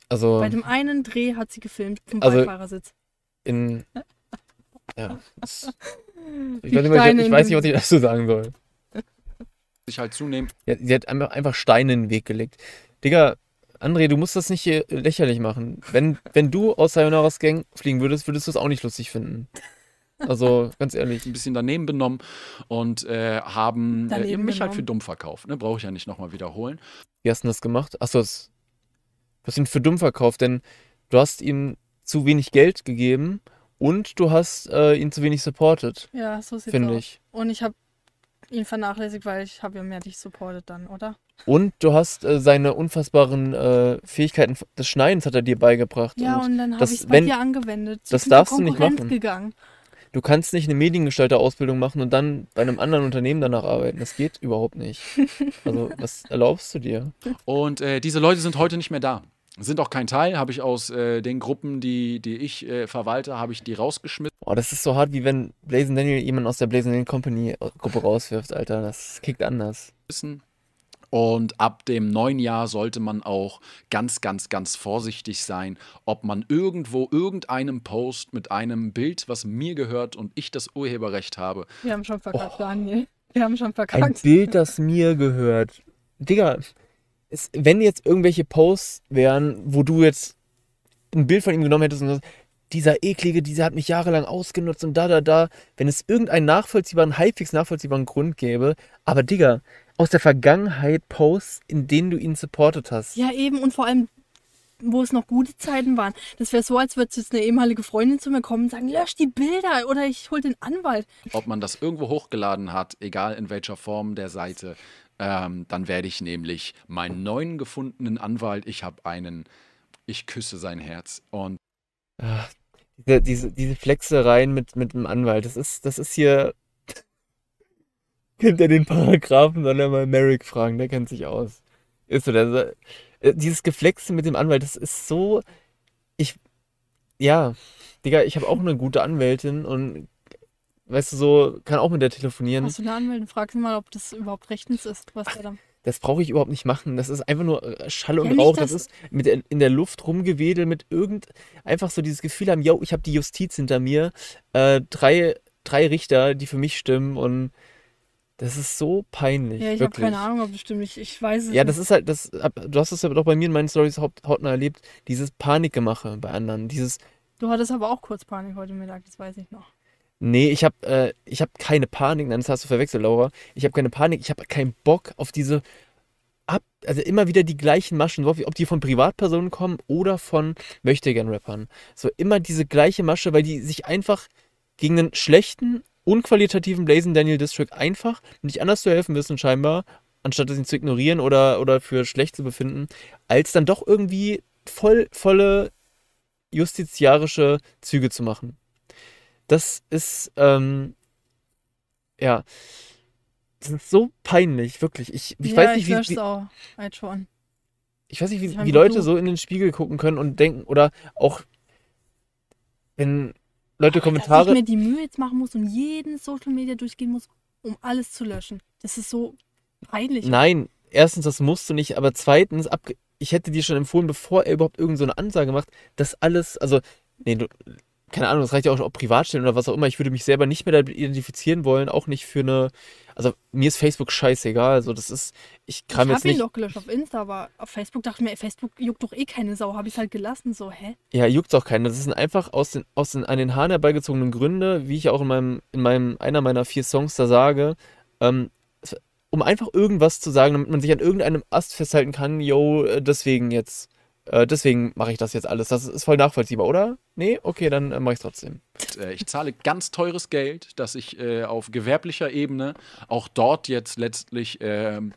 also Bei dem einen Dreh hat sie gefilmt vom Also- Beifahrersitz. in. Ja. Ich weiß, nicht, ich, ich weiß nicht, was ich dazu sagen soll. sich halt zunehmend Ja, sie hat einfach, einfach Steine in den Weg gelegt. Digga, André, du musst das nicht hier lächerlich machen. Wenn, wenn du aus Sayonara's Gang fliegen würdest, würdest du es auch nicht lustig finden. Also, ganz ehrlich. ein bisschen daneben benommen und äh, haben äh, Daneben mich halt für benommen. dumm verkauft. Ne? Brauche ich ja nicht nochmal wiederholen. Wie hast du das gemacht? Achso, das, du hast ihn für dumm verkauft, denn du hast ihm zu wenig Geld gegeben und du hast äh, ihn zu wenig supported, Ja, so sieht's finde ich. Und ich habe ihn vernachlässigt, weil ich habe ja mehr dich supportet dann, oder? Und du hast äh, seine unfassbaren äh, Fähigkeiten des Schneidens hat er dir beigebracht. Ja, und und dann habe das- ich es bei wenn- dir angewendet. Zu das darfst du nicht machen. gegangen. Du kannst nicht eine Mediengestalter-Ausbildung machen und dann bei einem anderen Unternehmen danach arbeiten. Das geht überhaupt nicht. Also, was erlaubst du dir? Und äh, diese Leute sind heute nicht mehr da. Sind auch kein Teil, habe ich aus äh, den Gruppen, die, die ich äh, verwalte, habe ich die rausgeschmissen. Boah, das ist so hart, wie wenn Blazing Daniel jemanden aus der Blazing Daniel Company Gruppe rauswirft, Alter. Das kickt anders. Und ab dem neuen Jahr sollte man auch ganz, ganz, ganz vorsichtig sein, ob man irgendwo irgendeinem Post mit einem Bild, was mir gehört und ich das Urheberrecht habe, Wir haben schon verkackt, Oh. Daniel. Wir haben schon Ein verkackt. Bild, das mir gehört. Digga, es, wenn jetzt irgendwelche Posts wären, wo du jetzt ein Bild von ihm genommen hättest und sagst, dieser eklige, dieser hat mich jahrelang ausgenutzt und da, da, da, wenn es irgendeinen nachvollziehbaren, halbwegs nachvollziehbaren Grund gäbe, aber Digga, aus der Vergangenheit Posts, in denen du ihn supportet hast. Ja, eben. Und vor allem, wo es noch gute Zeiten waren. Das wäre so, als würde jetzt eine ehemalige Freundin zu mir kommen und sagen, lösch die Bilder oder ich hol den Anwalt. ob man das irgendwo hochgeladen hat, egal in welcher Form der Seite, ähm, dann werde ich nämlich meinen neuen gefundenen Anwalt, ich habe einen, ich küsse sein Herz. Und Ach, diese, diese, diese Flexereien mit, mit dem Anwalt, das ist, das ist hier. Kennt er den Paragraphen, soll er mal Merrick fragen, der kennt sich aus. Ist so, der, äh, dieses Geflexe mit dem Anwalt, das ist so. Ich. Ja, Digga, ich habe auch eine gute Anwältin und. Weißt du, so, kann auch mit der telefonieren. Hast du eine Anwältin? Frag sie mal, ob das überhaupt rechtens ist, was der da. Das brauche ich überhaupt nicht machen. Das ist einfach nur äh, Schall und Ja, Rauch. Das dass- ist mit der, in der Luft rumgewedelt, mit irgend einfach so dieses Gefühl haben, yo, ich habe die Justiz hinter mir. Äh, drei, drei Richter, die für mich stimmen und das ist so peinlich. Ja, ich habe keine Ahnung, ob das stimmt. Ich, ich weiß es Ja, nicht. das ist halt, das, du hast es ja doch bei mir in meinen Stories hautnah erlebt, dieses Panikgemache bei anderen, dieses, Du hattest aber auch kurz Panik heute Mittag, das weiß ich noch. nee, ich habe äh, ich hab keine Panik, nein, das hast du verwechselt, Laura. Ich habe keine Panik, ich habe keinen Bock auf diese ab, also immer wieder die gleichen Maschen, ob die von Privatpersonen kommen oder von Möchtegern-Rappern. So immer diese gleiche Masche, weil die sich einfach gegen einen schlechten, unqualitativen Blazing Daniel District einfach nicht anders zu helfen wissen, scheinbar, anstatt ihn zu ignorieren oder, oder für schlecht zu befinden, als dann doch irgendwie voll, volle justiziarische Züge zu machen. Das ist, ähm, ja, das ist so peinlich, wirklich. Ich, ich ja, weiß nicht, ich wie, wie, auch. Halt schon. ich weiß nicht, wie, wie Leute so in den Spiegel gucken können und denken, oder auch, wenn Leute Dass ich Kommentare, mir die Mühe jetzt machen muss und jeden Social Media durchgehen muss, um alles zu löschen. Das ist so peinlich. nein, erstens, das musst du nicht, aber zweitens, ab, ich hätte dir schon empfohlen, bevor er überhaupt irgendeine so eine Ansage macht, dass alles, also, nee, du, keine Ahnung, das reicht ja auch, auch Privatstellen oder was auch immer, ich würde mich selber nicht mehr damit identifizieren wollen, auch nicht für eine, also, mir ist Facebook scheißegal, also, das ist, ich ich kam habe jetzt ihn nicht, doch gelöscht auf Insta, aber auf Facebook dachte ich mir, Facebook juckt doch eh keine Sau. Habe ich halt gelassen, so, hä? Ja, juckt's auch keinen. Das sind einfach aus den, aus den an den Haaren herbeigezogenen Gründe, wie ich auch in meinem, in meinem, einer meiner vier Songs da sage, ähm, um einfach irgendwas zu sagen, damit man sich an irgendeinem Ast festhalten kann, yo, äh, deswegen jetzt, äh, deswegen mache ich das jetzt alles. Das ist voll nachvollziehbar, oder? Nee? Okay, dann äh, mache ich trotzdem. äh, ich zahle ganz teures Geld, dass ich äh, auf gewerblicher Ebene auch dort jetzt letztlich ähm,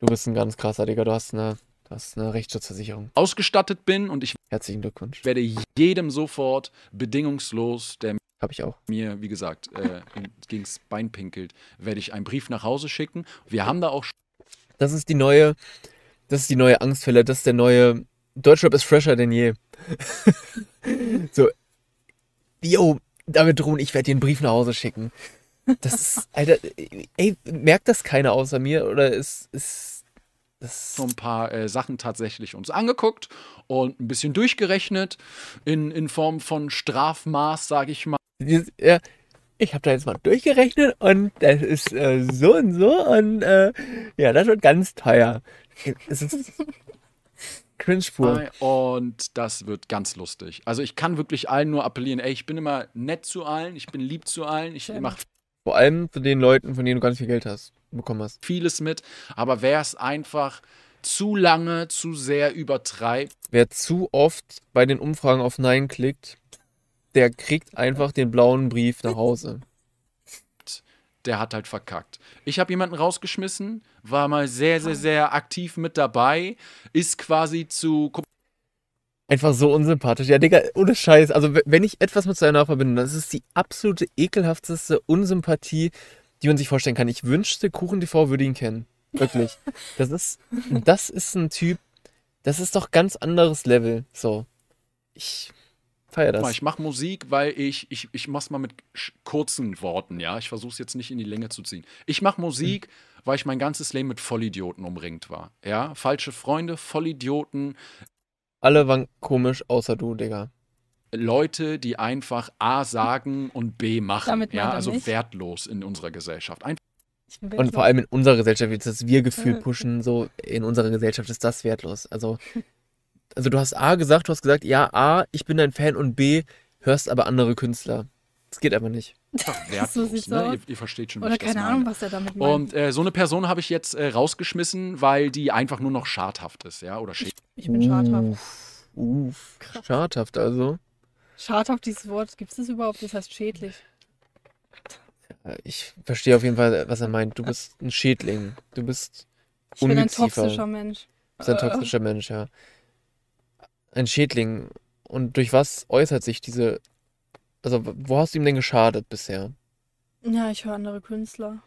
Du bist ein ganz krasser Digga, du hast eine, du hast eine Rechtsschutzversicherung. ausgestattet bin und ich Herzlichen Glückwunsch. werde jedem sofort bedingungslos, der Habe ich auch. mir, wie gesagt, äh, gegens Bein pinkelt, werde ich einen Brief nach Hause schicken. Wir haben da auch Das ist die neue, das ist die neue Angstfälle, das ist der neue, Deutschrap ist fresher denn je. so, yo, damit drohen, ich werde dir einen Brief nach Hause schicken. Das ist, Alter, ey, merkt das keiner außer mir oder ist, ist, das so ein paar äh, Sachen tatsächlich uns angeguckt und ein bisschen durchgerechnet in, in Form von Strafmaß, sage ich mal. Ja, ich habe da jetzt mal durchgerechnet und das ist äh, so und so und äh, ja, das wird ganz teuer. Es ist cringe pur. Und das wird ganz lustig. Also ich kann wirklich allen nur appellieren, ey, ich bin immer nett zu allen, ich bin lieb zu allen, ich mache Vor allem zu den Leuten, von denen du ganz viel Geld hast, bekommen hast. vieles mit, aber wer es einfach zu lange, zu sehr übertreibt, Wer zu oft bei den Umfragen auf Nein klickt, der kriegt einfach den blauen Brief nach Hause. der hat halt verkackt. Ich habe jemanden rausgeschmissen, war mal sehr, sehr, sehr aktiv mit dabei, ist quasi zu Einfach so unsympathisch. Ja, Digga, ohne Scheiß. Also, wenn ich etwas mit Sayonara verbinde, das ist die absolute ekelhafteste Unsympathie, die man sich vorstellen kann. Ich wünschte, Kuchen TV würde ihn kennen. Wirklich. Das ist, das ist ein Typ, das ist doch ganz anderes Level. So. Ich feiere das. ich mache Musik, weil ich, ich, ich mach's mal mit kurzen Worten, ja. Ich versuche es jetzt nicht in die Länge zu ziehen. Ich mache Musik, weil ich mein ganzes Leben mit Vollidioten umringt war. Ja, falsche Freunde, Vollidioten, Alle waren komisch, außer du, Digga. Leute, die einfach A sagen und B machen. Damit ja, also mich? wertlos in unserer Gesellschaft. Einfach Und vor allem in unserer Gesellschaft, jetzt das Wir-Gefühl Mhm. pushen, so in unserer Gesellschaft ist das wertlos. Also, also du hast A gesagt, du hast gesagt, ja, A, ich bin dein Fan und B, hörst aber andere Künstler. Das geht aber nicht. wertlos. sieht's ne? ihr, ihr versteht schon, wie Oder ich das keine meine. Ahnung, was er damit meint. Und äh, so eine Person habe ich jetzt äh, rausgeschmissen, weil die einfach nur noch schadhaft ist, ja, oder schädlich. ich bin schadhaft. Uff, uff, schadhaft also. Schadhaft, dieses Wort, gibt es das überhaupt? Das heißt schädlich. Ich verstehe auf jeden Fall, was er meint. Du bist ein Schädling. Du bist, Ich bin ein toxischer Mensch. bist ein Äh. toxischer Mensch, ja. Ein Schädling. Und durch was äußert sich diese. Also, wo hast du ihm denn geschadet bisher? Ja, ich höre andere Künstler.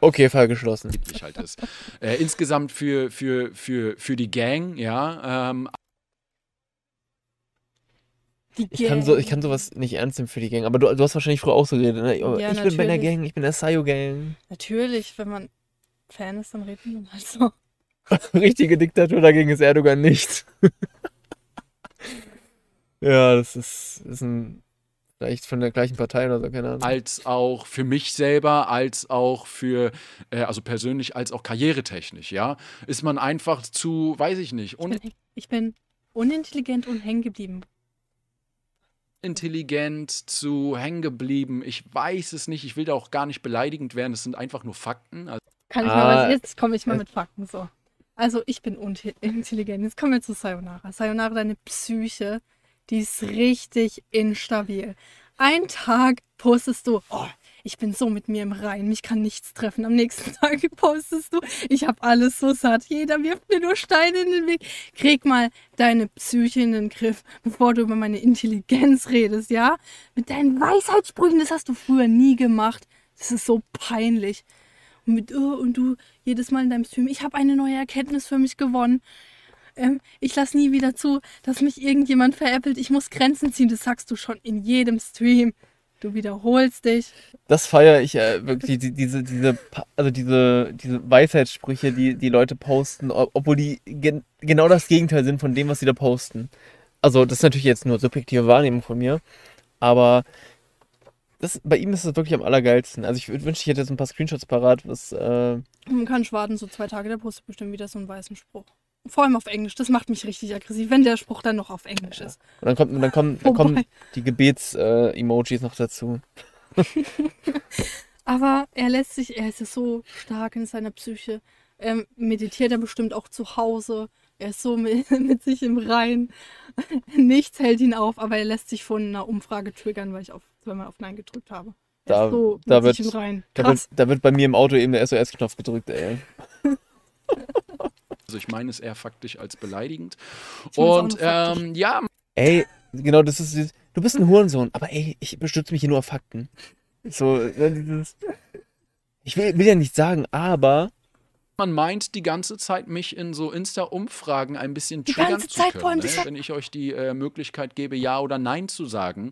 Okay, Fall geschlossen. halt ist. Äh, insgesamt für, für, für, für die Gang, ja, ähm, Die Ich kann, so, Gang. ich kann sowas nicht ernst nehmen für die Gang. Aber du, du hast wahrscheinlich früher auch so geredet. Ne? Ja, ich bin bei der natürlich. Gang, ich bin der Sayo-Gang. Natürlich, wenn man Fan ist, dann redet man halt so. Richtige Diktatur dagegen ist Erdogan nicht. ja, das ist, ist ein. Vielleicht von der gleichen Partei oder so, keine Ahnung. als auch für mich selber, als auch für, äh, also persönlich, als auch karrieretechnisch, ja, ist man einfach zu, weiß ich nicht, Ich bin, ich bin unintelligent und hängen geblieben. unintelligent, zu hängen geblieben. Ich weiß es nicht, ich will da auch gar nicht beleidigend werden, es sind einfach nur Fakten. Also, Kann ich Ah, mal was, jetzt komme ich mal äh. mit Fakten so. Also ich bin unintelligent. Jetzt kommen wir zu Sayonara. Sayonara, deine Psyche, die ist richtig instabil. Ein Tag postest du, oh, ich bin so mit mir im Reinen, mich kann nichts treffen. Am nächsten Tag postest du, ich habe alles so satt. Jeder wirft mir nur Steine in den Weg. Krieg mal deine Psyche in den Griff, bevor du über meine Intelligenz redest, ja? Mit deinen Weisheitssprüchen, das hast du früher nie gemacht. Das ist so peinlich. Und mit, oh, und du jedes Mal in deinem Stream, ich habe eine neue Erkenntnis für mich gewonnen. Ähm, ich lasse nie wieder zu, dass mich irgendjemand veräppelt. Ich muss Grenzen ziehen. Das sagst du schon in jedem Stream. Du wiederholst dich. Das feiere ich äh, wirklich, die, diese, diese, also diese, diese Weisheitssprüche, die die Leute posten, ob- obwohl die gen genau das Gegenteil sind von dem, was sie da posten. Also, das ist natürlich jetzt nur subjektive Wahrnehmung von mir, aber das, bei ihm ist es wirklich am allergeilsten. Also, ich wün- wünschte, ich hätte jetzt ein paar Screenshots parat, was, äh, Man kann nicht warten, so zwei Tage, der postet bestimmt wieder so einen weißen Spruch. Vor allem auf Englisch. Das macht mich richtig aggressiv, wenn der Spruch dann noch auf Englisch ist. und dann, kommt, dann, kommen, dann kommen die Gebets-Emojis noch dazu. Aber er lässt sich, er ist ja so stark in seiner Psyche. Ähm, meditiert er bestimmt auch zu Hause. Er ist so mit, mit sich im Rein. Nichts hält ihn auf, aber er lässt sich von einer Umfrage triggern, weil ich auf, zweimal auf Nein gedrückt habe. Er Da- so da wird-. Da wird, da wird bei mir im Auto eben der SOS-Knopf gedrückt, ey. Also ich meine es eher faktisch als beleidigend. Und ähm, ja, Ey, genau, das ist. Du bist ein Hurensohn, aber ey, ich bestütze mich hier nur auf Fakten. So, ne, dieses. Ich will, will ja nicht sagen, aber Man meint die ganze Zeit, mich in so Insta-Umfragen ein bisschen Die triggern ganze zu Zeit, können, ne? wenn ich euch die äh, Möglichkeit gebe, Ja oder Nein zu sagen.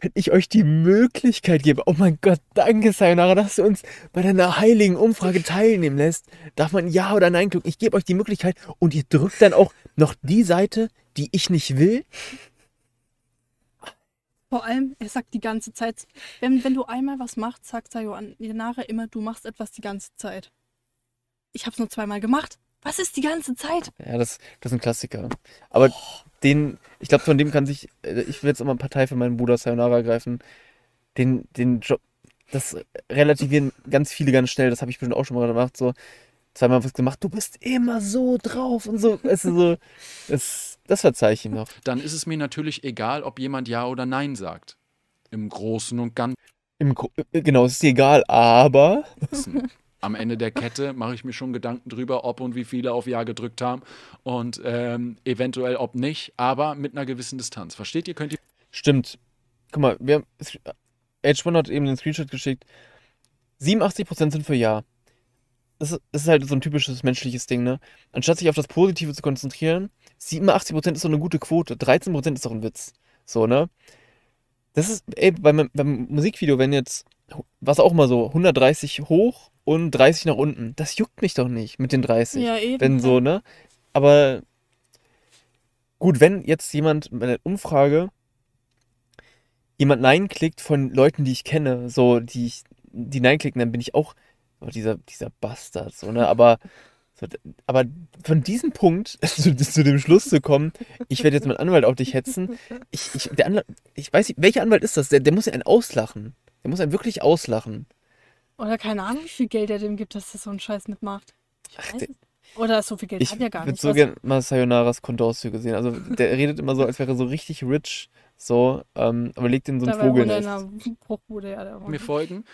Wenn ich euch die Möglichkeit gebe, oh mein Gott, danke Sayonara, dass du uns bei deiner heiligen Umfrage teilnehmen lässt, darf man Ja oder Nein klicken. Ich gebe euch die Möglichkeit und ihr drückt dann auch noch die Seite, die ich nicht will. Vor allem, er sagt die ganze Zeit, wenn, wenn du einmal was machst, sagt Sayonara immer, du machst etwas die ganze Zeit. Ich hab's nur zweimal gemacht. Was ist die ganze Zeit? Ja, das, das ist ein Klassiker. Aber den, ich glaube, von dem kann sich, äh, ich will jetzt mal Partei für meinen Bruder Sayonara ergreifen. Den, den Job, das relativieren ganz viele ganz schnell, das habe ich bestimmt auch schon mal gemacht, so zweimal was gemacht, du bist immer so drauf und so, weißt du, so, das, das verzeih ich ihm noch. Dann ist es mir natürlich egal, ob jemand Ja oder Nein sagt. Im Großen und Ganzen. Im, äh, genau, es ist egal, aber Am Ende der Kette mache ich mir schon Gedanken drüber, ob und wie viele auf Ja gedrückt haben und ähm, eventuell ob nicht, aber mit einer gewissen Distanz. Versteht ihr? Könnt ihr stimmt. Guck mal, wir haben, Edge One hat eben den Screenshot geschickt. 87% sind für Ja. Das ist, das ist halt so ein typisches menschliches Ding, ne? Anstatt sich auf das Positive zu konzentrieren, 87% ist so eine gute Quote, 13% ist doch ein Witz. So, ne? Das ist, ey, beim, beim Musikvideo, wenn jetzt, was auch mal so, 130 hoch und 30 nach unten, das juckt mich doch nicht mit den 30. Ja, eben. Wenn so, ne? Aber gut, wenn jetzt jemand bei der Umfrage jemand Nein klickt von Leuten, die ich kenne, so, die ich, die Nein klicken, dann bin ich auch oh, dieser, dieser Bastard, so, ne? Aber, so, aber von diesem Punkt zu, zu dem Schluss zu kommen, ich werde jetzt meinen Anwalt auf dich hetzen, ich, ich, der Anwalt, ich weiß nicht, welcher Anwalt ist das? Der, der muss einen auslachen. Der muss einen wirklich auslachen. Oder keine Ahnung, wie viel Geld er dem gibt, dass er so einen Scheiß mitmacht. Ich Ach, weiß der-. Oder so viel Geld Ich hat er gar würde nicht. so Was- gerne mal Sayonaras Kontoauszüge sehen. Also der redet immer so, als wäre er so richtig rich, so, ähm, aber legt in so ein Dabei wohnt in Vogelnest. ja. Mir folgen?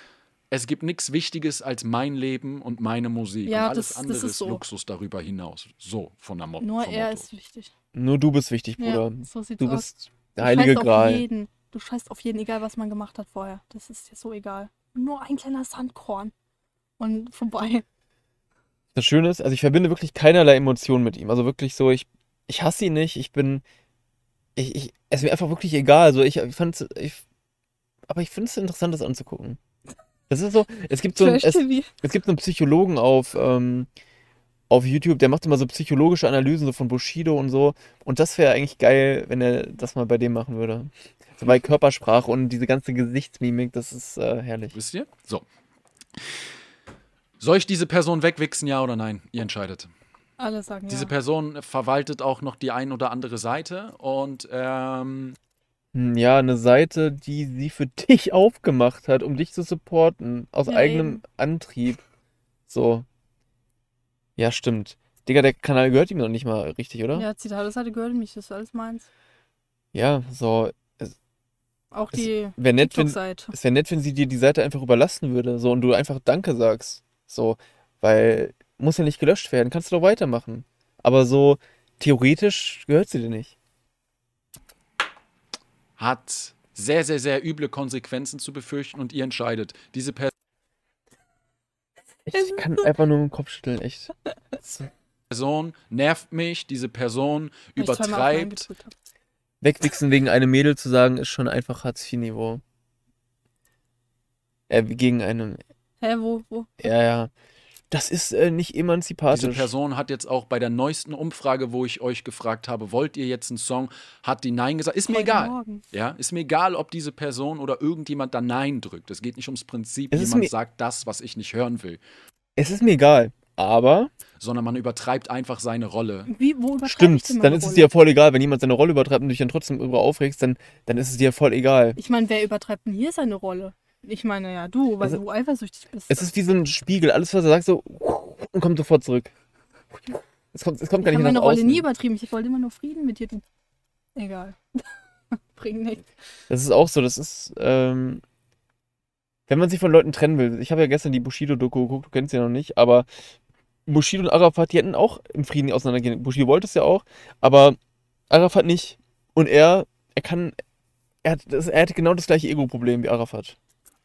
Es gibt nichts Wichtiges als mein Leben und meine Musik. Ja, und alles das- das andere ist ist so. Luxus darüber hinaus. So, von der Mo Nur vom er Motto. ist wichtig. Nur du bist wichtig, Bruder. Ja, so sieht's du aus. bist der Du heilige scheißt auf Gral. jeden. Du scheißt auf jeden, egal was man gemacht hat vorher. Das ist dir so egal. Nur ein kleiner Sandkorn. Und vorbei. Das Schöne ist, also ich verbinde wirklich keinerlei Emotionen mit ihm. Also wirklich so, ich, ich hasse ihn nicht, ich bin, ich, ich, es ist mir einfach wirklich egal. Also ich, ich fand's, ich, aber ich finde es interessant, das anzugucken. Das ist so, es gibt so, ein- es, es gibt so einen Psychologen auf, ähm, auf YouTube, der macht immer so psychologische Analysen so von Bushido und so. Und das wäre eigentlich geil, wenn er das mal bei dem machen würde. So bei Körpersprache und diese ganze Gesichtsmimik, das ist äh, herrlich. Wisst ihr? So. Soll ich diese Person wegwichsen, ja oder nein? Ihr entscheidet. Alle sagen Diese ja. Person verwaltet auch noch die ein oder andere Seite und ähm, Hm, Ja, eine Seite, die sie für dich aufgemacht hat, um dich zu supporten, aus Ja, eigenem eben. Antrieb. So. Ja, stimmt. Digga, der Kanal gehört ihm noch nicht mal richtig, oder? Ja, Zitate-Seite gehört mich, das ist alles meins. Ja, so. Auch Es die Wäre nett, wenn, TikTok-Seite. es wäre nett, wenn sie dir die Seite einfach überlassen würde, so, und du einfach Danke sagst. So, weil muss ja nicht gelöscht werden, kannst du doch weitermachen. Aber so, theoretisch gehört sie dir nicht. hat sehr, sehr, sehr üble Konsequenzen zu befürchten und ihr entscheidet. Diese Person Ich kann einfach nur dem Kopf schütteln, echt. Person nervt mich, diese Person ich übertreibt. Wegwichsen wegen einem Mädel zu sagen, ist schon einfach Hartz-IV-Niveau. Äh, gegen einen. Hä, wo, wo? Ja, ja. Das ist äh, nicht Diese emanzipatisch. Person hat jetzt auch bei der neuesten Umfrage, wo ich euch gefragt habe, wollt ihr jetzt einen Song, hat die Nein gesagt. Ist mir Heute egal. Morgen. Ja, ist mir egal, ob diese Person oder irgendjemand da Nein drückt. Es geht nicht ums Prinzip, Es jemand sagt das, was ich nicht hören will, Es ist mir egal. Aber, sondern man übertreibt einfach seine Rolle. Wie, wo stimmt, dann ist es dir ja voll egal. Wenn jemand seine Rolle übertreibt und dich dann trotzdem darüber aufregst, dann, dann ist es dir voll egal. Ich meine, wer übertreibt denn hier seine Rolle? Ich meine, ja, du, weil Also, du eifersüchtig bist. Es ist wie so ein Spiegel. Alles, was er sagt, so und kommt sofort zurück. Es kommt, es kommt gar ich nicht habe meine nach Rolle nie übertrieben. Ich wollte immer nur Frieden mit dir. Du. Egal. Bringt nichts. Das ist auch so, das ist, ähm, wenn man sich von Leuten trennen will. Ich habe ja gestern die Bushido-Doku geguckt, du kennst sie noch nicht, aber Bushido und Arafat, die hätten auch im Frieden auseinandergehen. Bushido wollte es ja auch, aber Arafat nicht. Und er, er kann, er hat, er hat genau das gleiche Ego-Problem wie Arafat.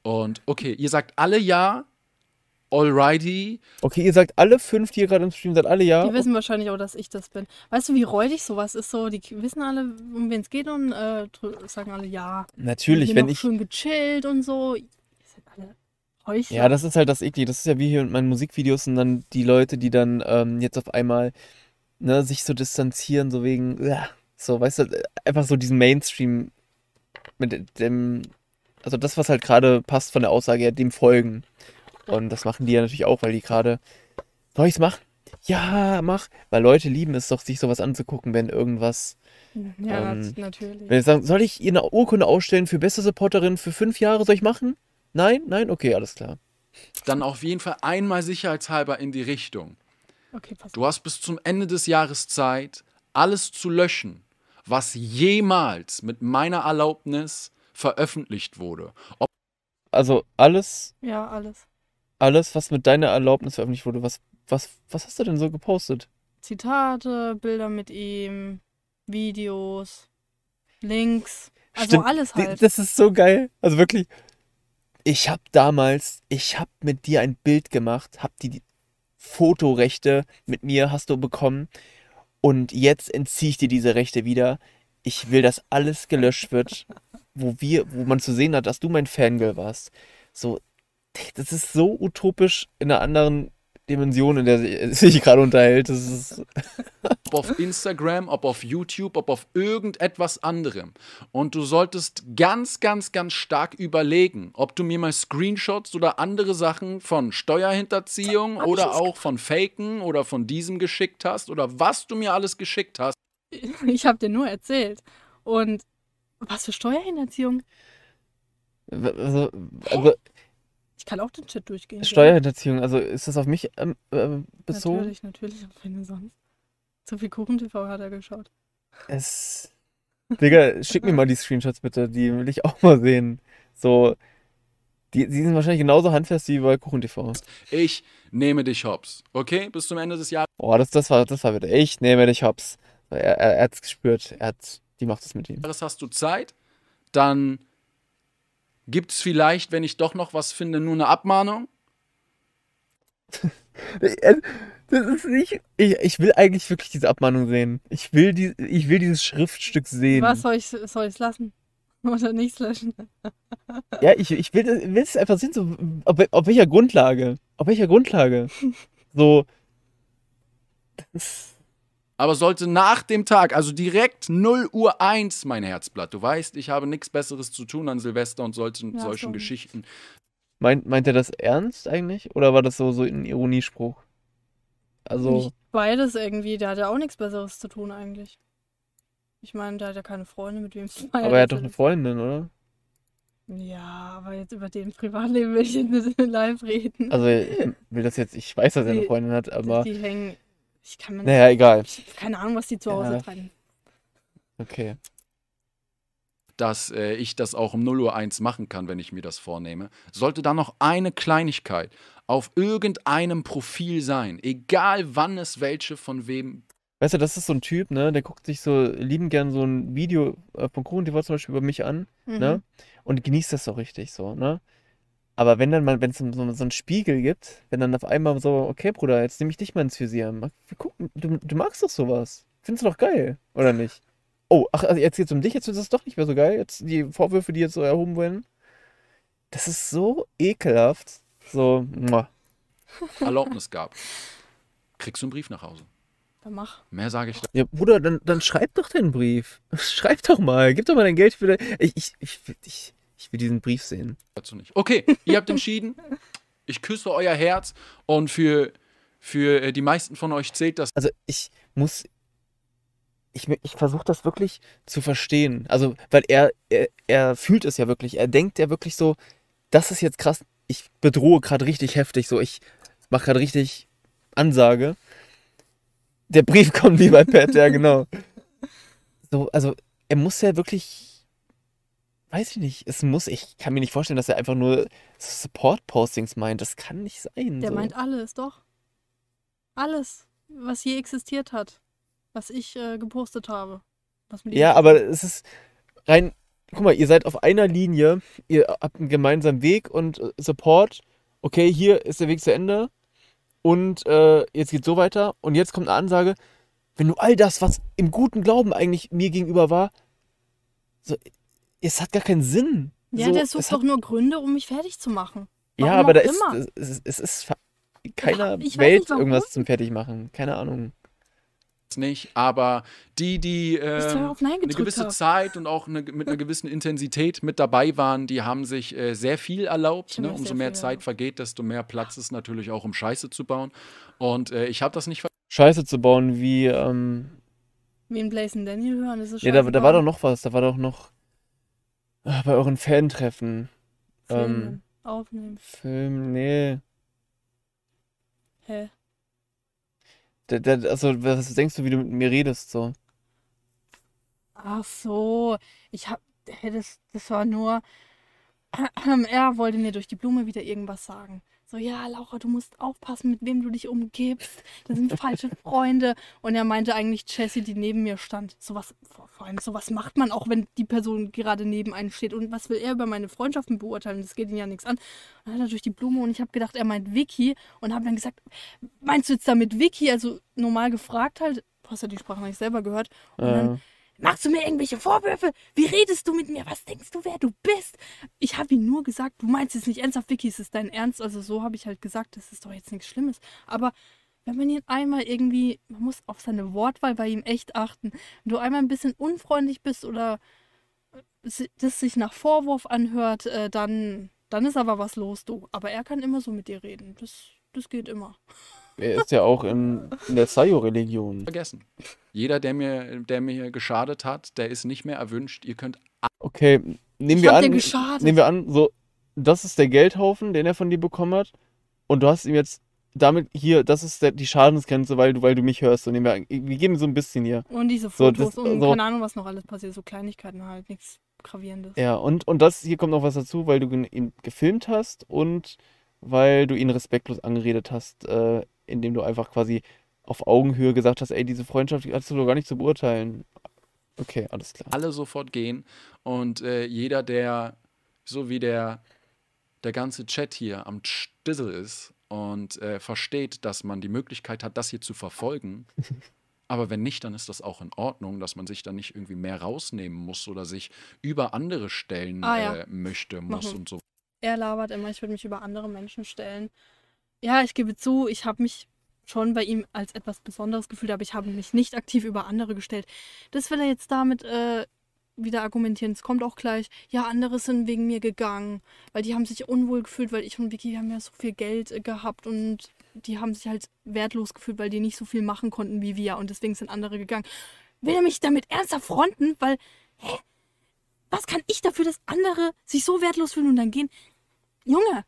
Und okay, ihr sagt alle ja, alrighty. Okay, ihr sagt alle fünf, die ihr gerade im Stream seid, alle ja. Die wissen wahrscheinlich auch, dass ich das bin. Weißt du, wie räudig sowas ist? So, die wissen alle, um wen es geht und äh, sagen alle ja. Natürlich, wenn ich. schön gechillt und so. Ihr seid alle Heuchler. Ja, das ist halt das Eklige. Das ist ja wie hier in meinen Musikvideos und dann die Leute, die dann ähm, jetzt auf einmal ne, sich so distanzieren, so wegen, uah, so, weißt du, einfach so diesen Mainstream mit dem, also das, was halt gerade passt von der Aussage her, dem folgen. Und das machen die ja natürlich auch, weil die gerade, soll ich's machen? Ja, mach. Weil Leute lieben es doch, sich sowas anzugucken, wenn irgendwas, Ja, ähm, nat- natürlich. wenn sie sagen, soll ich ihr eine Urkunde ausstellen für beste Supporterin für fünf Jahre, soll ich machen? Nein? Nein? Okay, alles klar. Dann auf jeden Fall einmal sicherheitshalber in die Richtung. Okay, pass Du hast bis zum Ende des Jahres Zeit, alles zu löschen, was jemals mit meiner Erlaubnis veröffentlicht wurde. Ob Also alles, Ja, alles. alles, was mit deiner Erlaubnis veröffentlicht wurde, was, was, was hast du denn so gepostet? Zitate, Bilder mit ihm, Videos, Links. Also Stimmt, alles halt. Das ist so geil. Also wirklich, ich habe damals, ich habe mit dir ein Bild gemacht, hab die Fotorechte mit mir hast du bekommen und jetzt entziehe ich dir diese Rechte wieder. Ich will, dass alles gelöscht wird, wo wir, wo man zu sehen hat, dass du mein Fangirl warst. So, das ist so utopisch in einer anderen Dimension, in der sie- sich gerade unterhält. Das ist, auf Instagram, ob auf YouTube, ob auf irgendetwas anderem. Und du solltest ganz, ganz, ganz stark überlegen, ob du mir mal Screenshots oder andere Sachen von Steuerhinterziehung oder auch von Faken oder von diesem geschickt hast oder was du mir alles geschickt hast. Ich habe dir nur erzählt. Und was für Steuerhinterziehung? also, also Ich kann auch den Chat durchgehen. Steuerhinterziehung, also ist das auf mich ähm, äh, bezogen? Natürlich, natürlich. Auf wen sonst? Zu viel Kuchen-TV hat er geschaut. Es. Digga, schick mir mal die Screenshots bitte, die will ich auch mal sehen. So. Die, die sind wahrscheinlich genauso handfest wie bei KuchenTV. Ich nehme dich hops. Okay? Bis zum Ende des Jahres Oh, das, das war, das war bitte. Ich nehme dich hops. Er, er, er hat's gespürt. Er hat, die macht es mit ihm. hast du Zeit. Dann gibt es vielleicht, wenn ich doch noch was finde, nur eine Abmahnung. Das ist nicht. Ich, ich will eigentlich wirklich diese Abmahnung sehen. Ich will, die, ich will dieses Schriftstück sehen. Was soll ich soll ich's lassen? Oder nichts löschen? Ja, ich, ich will, das- will es einfach sehen, so, auf, auf welcher Grundlage. Auf welcher Grundlage. So. Das, Aber sollte nach dem Tag, also direkt 0 Uhr 1, mein Herzblatt. Du weißt, ich habe nichts Besseres zu tun an Silvester und solchen, Ja, solchen so. Geschichten. meint, meint er das ernst eigentlich? Oder war das so, so ein Ironiespruch? Also. Nicht beides irgendwie. Der hat ja auch nichts Besseres zu tun eigentlich. Ich meine, der hat ja keine Freunde, mit wem feiert Aber er hat doch eine? Freundin, oder? Ja, aber jetzt über den Privatleben will ich jetzt nicht live reden. Also ich will das jetzt, ich weiß, dass er eine Die- Freundin hat, aber. die hängen. Ich kann mir Naja, egal. Ich hab keine Ahnung, was die zu Hause Ja. treiben. Okay. dass äh, ich das auch um 0 Uhr 1 machen kann, wenn ich mir das vornehme. Sollte da noch eine Kleinigkeit auf irgendeinem Profil sein, egal wann es welche von wem Weißt du, das ist so ein Typ, ne? Der guckt sich so lieben gern so ein Video äh, von Kuchen TV zum Beispiel über mich an, Mhm. ne? Und genießt das so richtig so, ne? Aber wenn dann mal, wenn es so, so einen Spiegel gibt, wenn dann auf einmal so, okay, Bruder, jetzt nehme ich dich mal ins Visier. Gucken, du, du magst doch sowas. Findest du doch geil, oder nicht? Oh, ach, also jetzt geht's um dich, jetzt ist es doch nicht mehr so geil. Jetzt die Vorwürfe, die jetzt so erhoben werden. Das ist so ekelhaft. So, muah. Erlaubnis gab. Kriegst du einen Brief nach Hause. Dann mach. Mehr sage ich Ja, Bruder, dann, dann schreib doch den Brief. Schreib doch mal. Gib doch mal dein Geld für. dein- Ich, ich, ich, will- ich, ich will diesen Brief sehen. dazu nicht. Okay, ihr habt entschieden. Ich küsse euer Herz und für, für äh, die meisten von euch zählt das Also ich muss. Ich, ich versuche das wirklich zu verstehen. Also, weil er, er, er fühlt es ja wirklich. Er denkt ja wirklich so, das ist jetzt krass. Ich bedrohe gerade richtig heftig. So, ich mache gerade richtig Ansage. Der Brief kommt wie bei Pat, ja, genau. So, also, er muss ja wirklich. Weiß ich nicht. Es muss, ich kann mir nicht vorstellen, dass er einfach nur Support-Postings meint. Das kann nicht sein. Der so. meint alles, doch. Alles, was je existiert hat. Was ich äh, gepostet habe. Was mit Ja, aber es ist rein. Guck mal, ihr seid auf einer Linie, ihr habt einen gemeinsamen Weg und äh, Support okay, hier ist der Weg zu Ende und äh, jetzt geht's so weiter und jetzt kommt eine Ansage, wenn du all das, was im guten Glauben eigentlich mir gegenüber war, so, es hat gar keinen Sinn. Ja, so, der sucht hat, doch nur Gründe, um mich fertig zu machen. Ja, Warum aber da ist, immer. es, ist- es ist keiner ich Welt nicht, irgendwas zum Fertigmachen. Keine Ahnung. nicht, aber die, die Nein eine gewisse habe. Zeit und auch eine, mit einer gewissen Intensität mit dabei waren, die haben sich äh, sehr viel erlaubt. Hab Ne? Umso mehr viel Zeit erlaubt. vergeht, desto mehr Platz ist natürlich auch, um Scheiße zu bauen. Und äh, ich habe das nicht Scheiße zu bauen, wie, ähm, Wie in Blaze and Daniel hören, das ist nee, da, da war doch noch was, da war doch noch äh, bei euren Fan-Treffen. Filmen, ähm, aufnehmen. Film, nee. Hä? Da, da, also, was denkst du, wie du mit mir redest, so? Ach so, ich hab, hä, das, das war nur, er wollte mir durch die Blume wieder irgendwas sagen. So, ja, Laura, du musst aufpassen, mit wem du dich umgibst. Das sind falsche Freunde. Und er meinte eigentlich Jessie, die neben mir stand. Sowas, vor allem, sowas macht man auch, wenn die Person gerade neben einem steht. Und was will er über meine Freundschaften beurteilen? Das geht ihn ja nichts an. Und dann hat er durch die Blume und ich habe gedacht, er meint Vicky. Und habe dann gesagt, meinst du jetzt damit Vicky? Also normal gefragt halt. Du hast ja die Sprache nicht selber gehört. Und dann Äh, Machst du mir irgendwelche Vorwürfe? Wie redest du mit mir? Was denkst du, wer du bist? Ich habe ihm nur gesagt, du meinst jetzt nicht ernsthaft, Vicky, ist es dein Ernst? Also so habe ich halt gesagt, das ist doch jetzt nichts Schlimmes. Aber wenn man ihn einmal irgendwie, man muss auf seine Wortwahl bei ihm echt achten. Wenn du einmal ein bisschen unfreundlich bist oder es- das sich nach Vorwurf anhört, äh, dann, dann ist aber was los, du. Aber er kann immer so mit dir reden. Das, das geht immer. Er ist ja auch in, in der Sayo-Religion. vergessen. Jeder, der mir, der mir geschadet hat, der ist nicht mehr erwünscht. Ihr könnt Okay, nehmen Ich wir an, geschadet. nehmen wir an, so, das ist der Geldhaufen, den er von dir bekommen hat. Und du hast ihm jetzt damit hier, das ist der, die Schadensgrenze, weil du, weil du mich hörst. So, nehmen wir, an, wir geben so ein bisschen hier. Und diese So, Fotos das- und so- keine Ahnung, was noch alles passiert. So Kleinigkeiten halt, nichts Gravierendes. Ja, und, und das, hier kommt noch was dazu, weil du ihn gefilmt hast und weil du ihn respektlos angeredet hast, äh, indem du einfach quasi auf Augenhöhe gesagt hast, ey, diese Freundschaft die hast du doch gar nicht zu beurteilen. Okay, alles klar. alle sofort gehen und äh, jeder, der so wie der, der ganze Chat hier am Stissel ist und äh, versteht, dass man die Möglichkeit hat, das hier zu verfolgen, aber wenn nicht, dann ist das auch in Ordnung, dass man sich dann nicht irgendwie mehr rausnehmen muss oder sich über andere stellen Ah, ja. äh, möchte, muss Mhm. und so. Er labert immer, ich würde mich über andere Menschen stellen. Ja, ich gebe zu, ich habe mich schon bei ihm als etwas Besonderes gefühlt, aber ich habe mich nicht aktiv über andere gestellt. Das will er jetzt damit äh, wieder argumentieren. Es kommt auch gleich, ja, andere sind wegen mir gegangen, weil die haben sich unwohl gefühlt, weil ich und Vicky haben ja so viel Geld äh, gehabt und die haben sich halt wertlos gefühlt, weil die nicht so viel machen konnten wie wir und deswegen sind andere gegangen. Will er mich damit ernsthaft fronten? Weil, hä? Was kann ich dafür, dass andere sich so wertlos fühlen und dann gehen? Junge,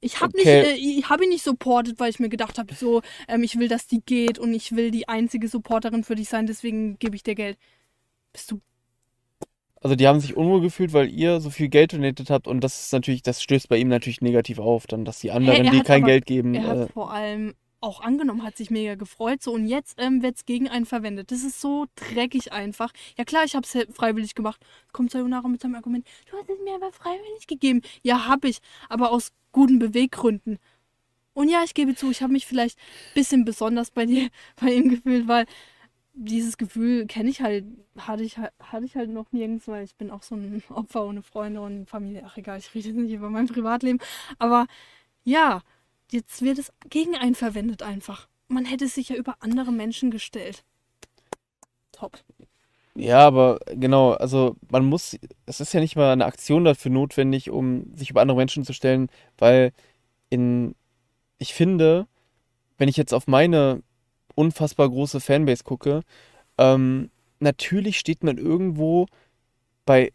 ich habe Okay. nicht, äh, ich habe ihn nicht supportet, weil ich mir gedacht habe, so, ähm, ich will, dass die geht und ich will die einzige Supporterin für dich sein, deswegen gebe ich dir Geld. Bist du Also die haben sich unwohl gefühlt, weil ihr so viel Geld donatet habt und das ist natürlich, das stößt bei ihm natürlich negativ auf, dann, dass die anderen, er die kein aber- Geld geben, Er äh, hat vor allem auch angenommen, hat sich mega gefreut. So, und jetzt ähm, wird es gegen einen verwendet. Das ist so dreckig einfach. Ja klar, ich habe es freiwillig gemacht. Kommt Sayonara mit seinem Argument, du hast es mir aber freiwillig gegeben. Ja, habe ich, aber aus guten Beweggründen. Und ja, ich gebe zu, ich habe mich vielleicht ein bisschen besonders bei dir, bei ihm gefühlt, weil dieses Gefühl kenne ich halt, hatte ich, hatte ich halt noch nirgends, weil ich bin auch so ein Opfer ohne Freunde und Familie. Ach egal, ich rede jetzt nicht über mein Privatleben. Aber ja, jetzt wird es gegen einen verwendet einfach. Man hätte sich ja über andere Menschen gestellt. Top. Ja, aber genau, also man muss, es ist ja nicht mal eine Aktion dafür notwendig, um sich über andere Menschen zu stellen, weil in, ich finde, wenn ich jetzt auf meine unfassbar große Fanbase gucke, ähm, natürlich steht man irgendwo bei,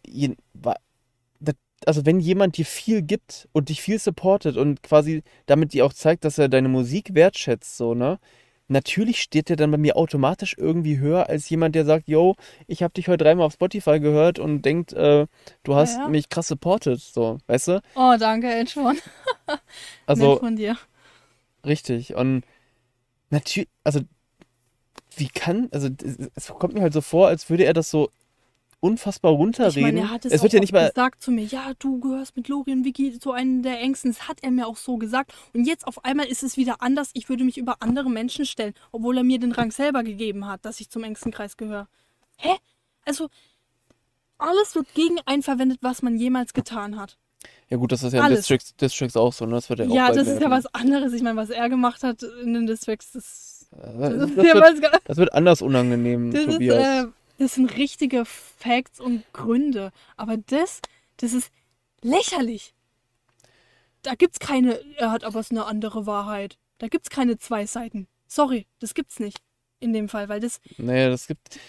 also wenn jemand dir viel gibt und dich viel supportet und quasi damit dir auch zeigt, dass er deine Musik wertschätzt, so, ne? Natürlich steht der dann bei mir automatisch irgendwie höher als jemand, der sagt, yo, ich habe dich heute dreimal auf Spotify gehört und denkt, äh, du hast ja. mich krass supportet, so, weißt du? Oh, danke, Edgeborn. Also Nett von dir. richtig und natürlich, also wie kann, also es kommt mir halt so vor, als würde er das so unfassbar Ich runterreden. meine, er hat es, es auch wird ja nicht mal. gesagt zu mir, ja, du gehörst mit Lori und Vicky zu einem der Ängsten. Das hat er mir auch so gesagt. Und jetzt auf einmal ist es wieder anders. Ich würde mich über andere Menschen stellen, obwohl er mir den Rang selber gegeben hat, dass ich zum engsten Kreis gehöre. Hä? Also, alles wird gegen einen verwendet, was man jemals getan hat. Ja, gut, das ist ja in. Districts, Districts auch so, ne? Das wird ja auch Ja, das ist ja was anderes. Ich meine, was er gemacht hat in den Districts, das, Das, das, das, wird, das wird anders unangenehm, das, ist, Tobias. äh, das sind richtige Facts und Gründe. Aber das, das ist lächerlich. Da gibt's keine, er hat aber eine andere Wahrheit. Da gibt's keine zwei Seiten. Sorry, das gibt's nicht. In dem Fall, weil das, Naja, das gibt.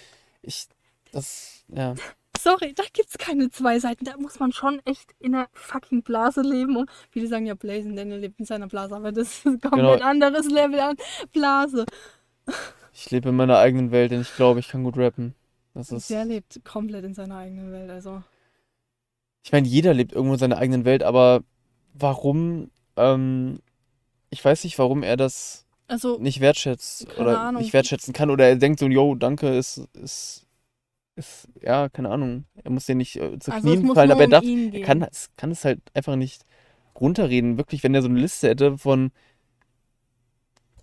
Ich. Das. Ja. sorry, da gibt's keine zwei Seiten. Da muss man schon echt in einer fucking Blase leben. Und viele sagen ja, Blazen Daniel lebt in seiner Blase, aber das ein komplett Genau. anderes Level an Blase. Ich lebe in meiner eigenen Welt, denn ich glaube, ich kann gut rappen. Das ist. Der lebt komplett in seiner eigenen Welt, also. Ich meine, jeder lebt irgendwo in seiner eigenen Welt, aber warum, ähm, ich weiß nicht, warum er das Also, nicht wertschätzt oder Ahnung. nicht wertschätzen kann oder er denkt so, yo, danke, ist, ist, ist, ja, keine Ahnung. Er muss ja nicht äh, zu also Knien fallen, aber er um darf, ihn er kann, es kann es halt einfach nicht runterreden. Wirklich, wenn er so eine Liste hätte von,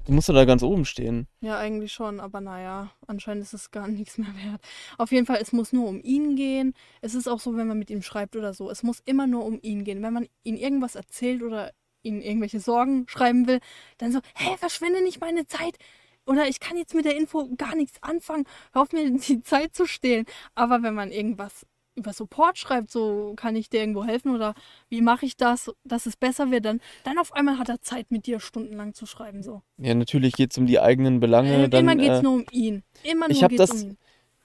du musst doch da ganz oben stehen. Ja, eigentlich schon, aber naja, anscheinend ist es gar nichts mehr wert. Auf jeden Fall, es muss nur um ihn gehen. Es ist auch so, wenn man mit ihm schreibt oder so. Es muss immer nur um ihn gehen. Wenn man ihm irgendwas erzählt oder ihm irgendwelche Sorgen schreiben will, dann so, hä, verschwende nicht meine Zeit. Oder ich kann jetzt mit der Info gar nichts anfangen. Hör auf mir die Zeit zu stehlen. Aber wenn man irgendwas über Support schreibt, so kann ich dir irgendwo helfen oder wie mache ich das, dass es besser wird, dann, dann auf einmal hat er Zeit, mit dir stundenlang zu schreiben. So. Ja, natürlich geht es um die eigenen Belange. Äh, Dann, Immer geht es äh, nur um ihn. Immer nur geht es das- um ihn.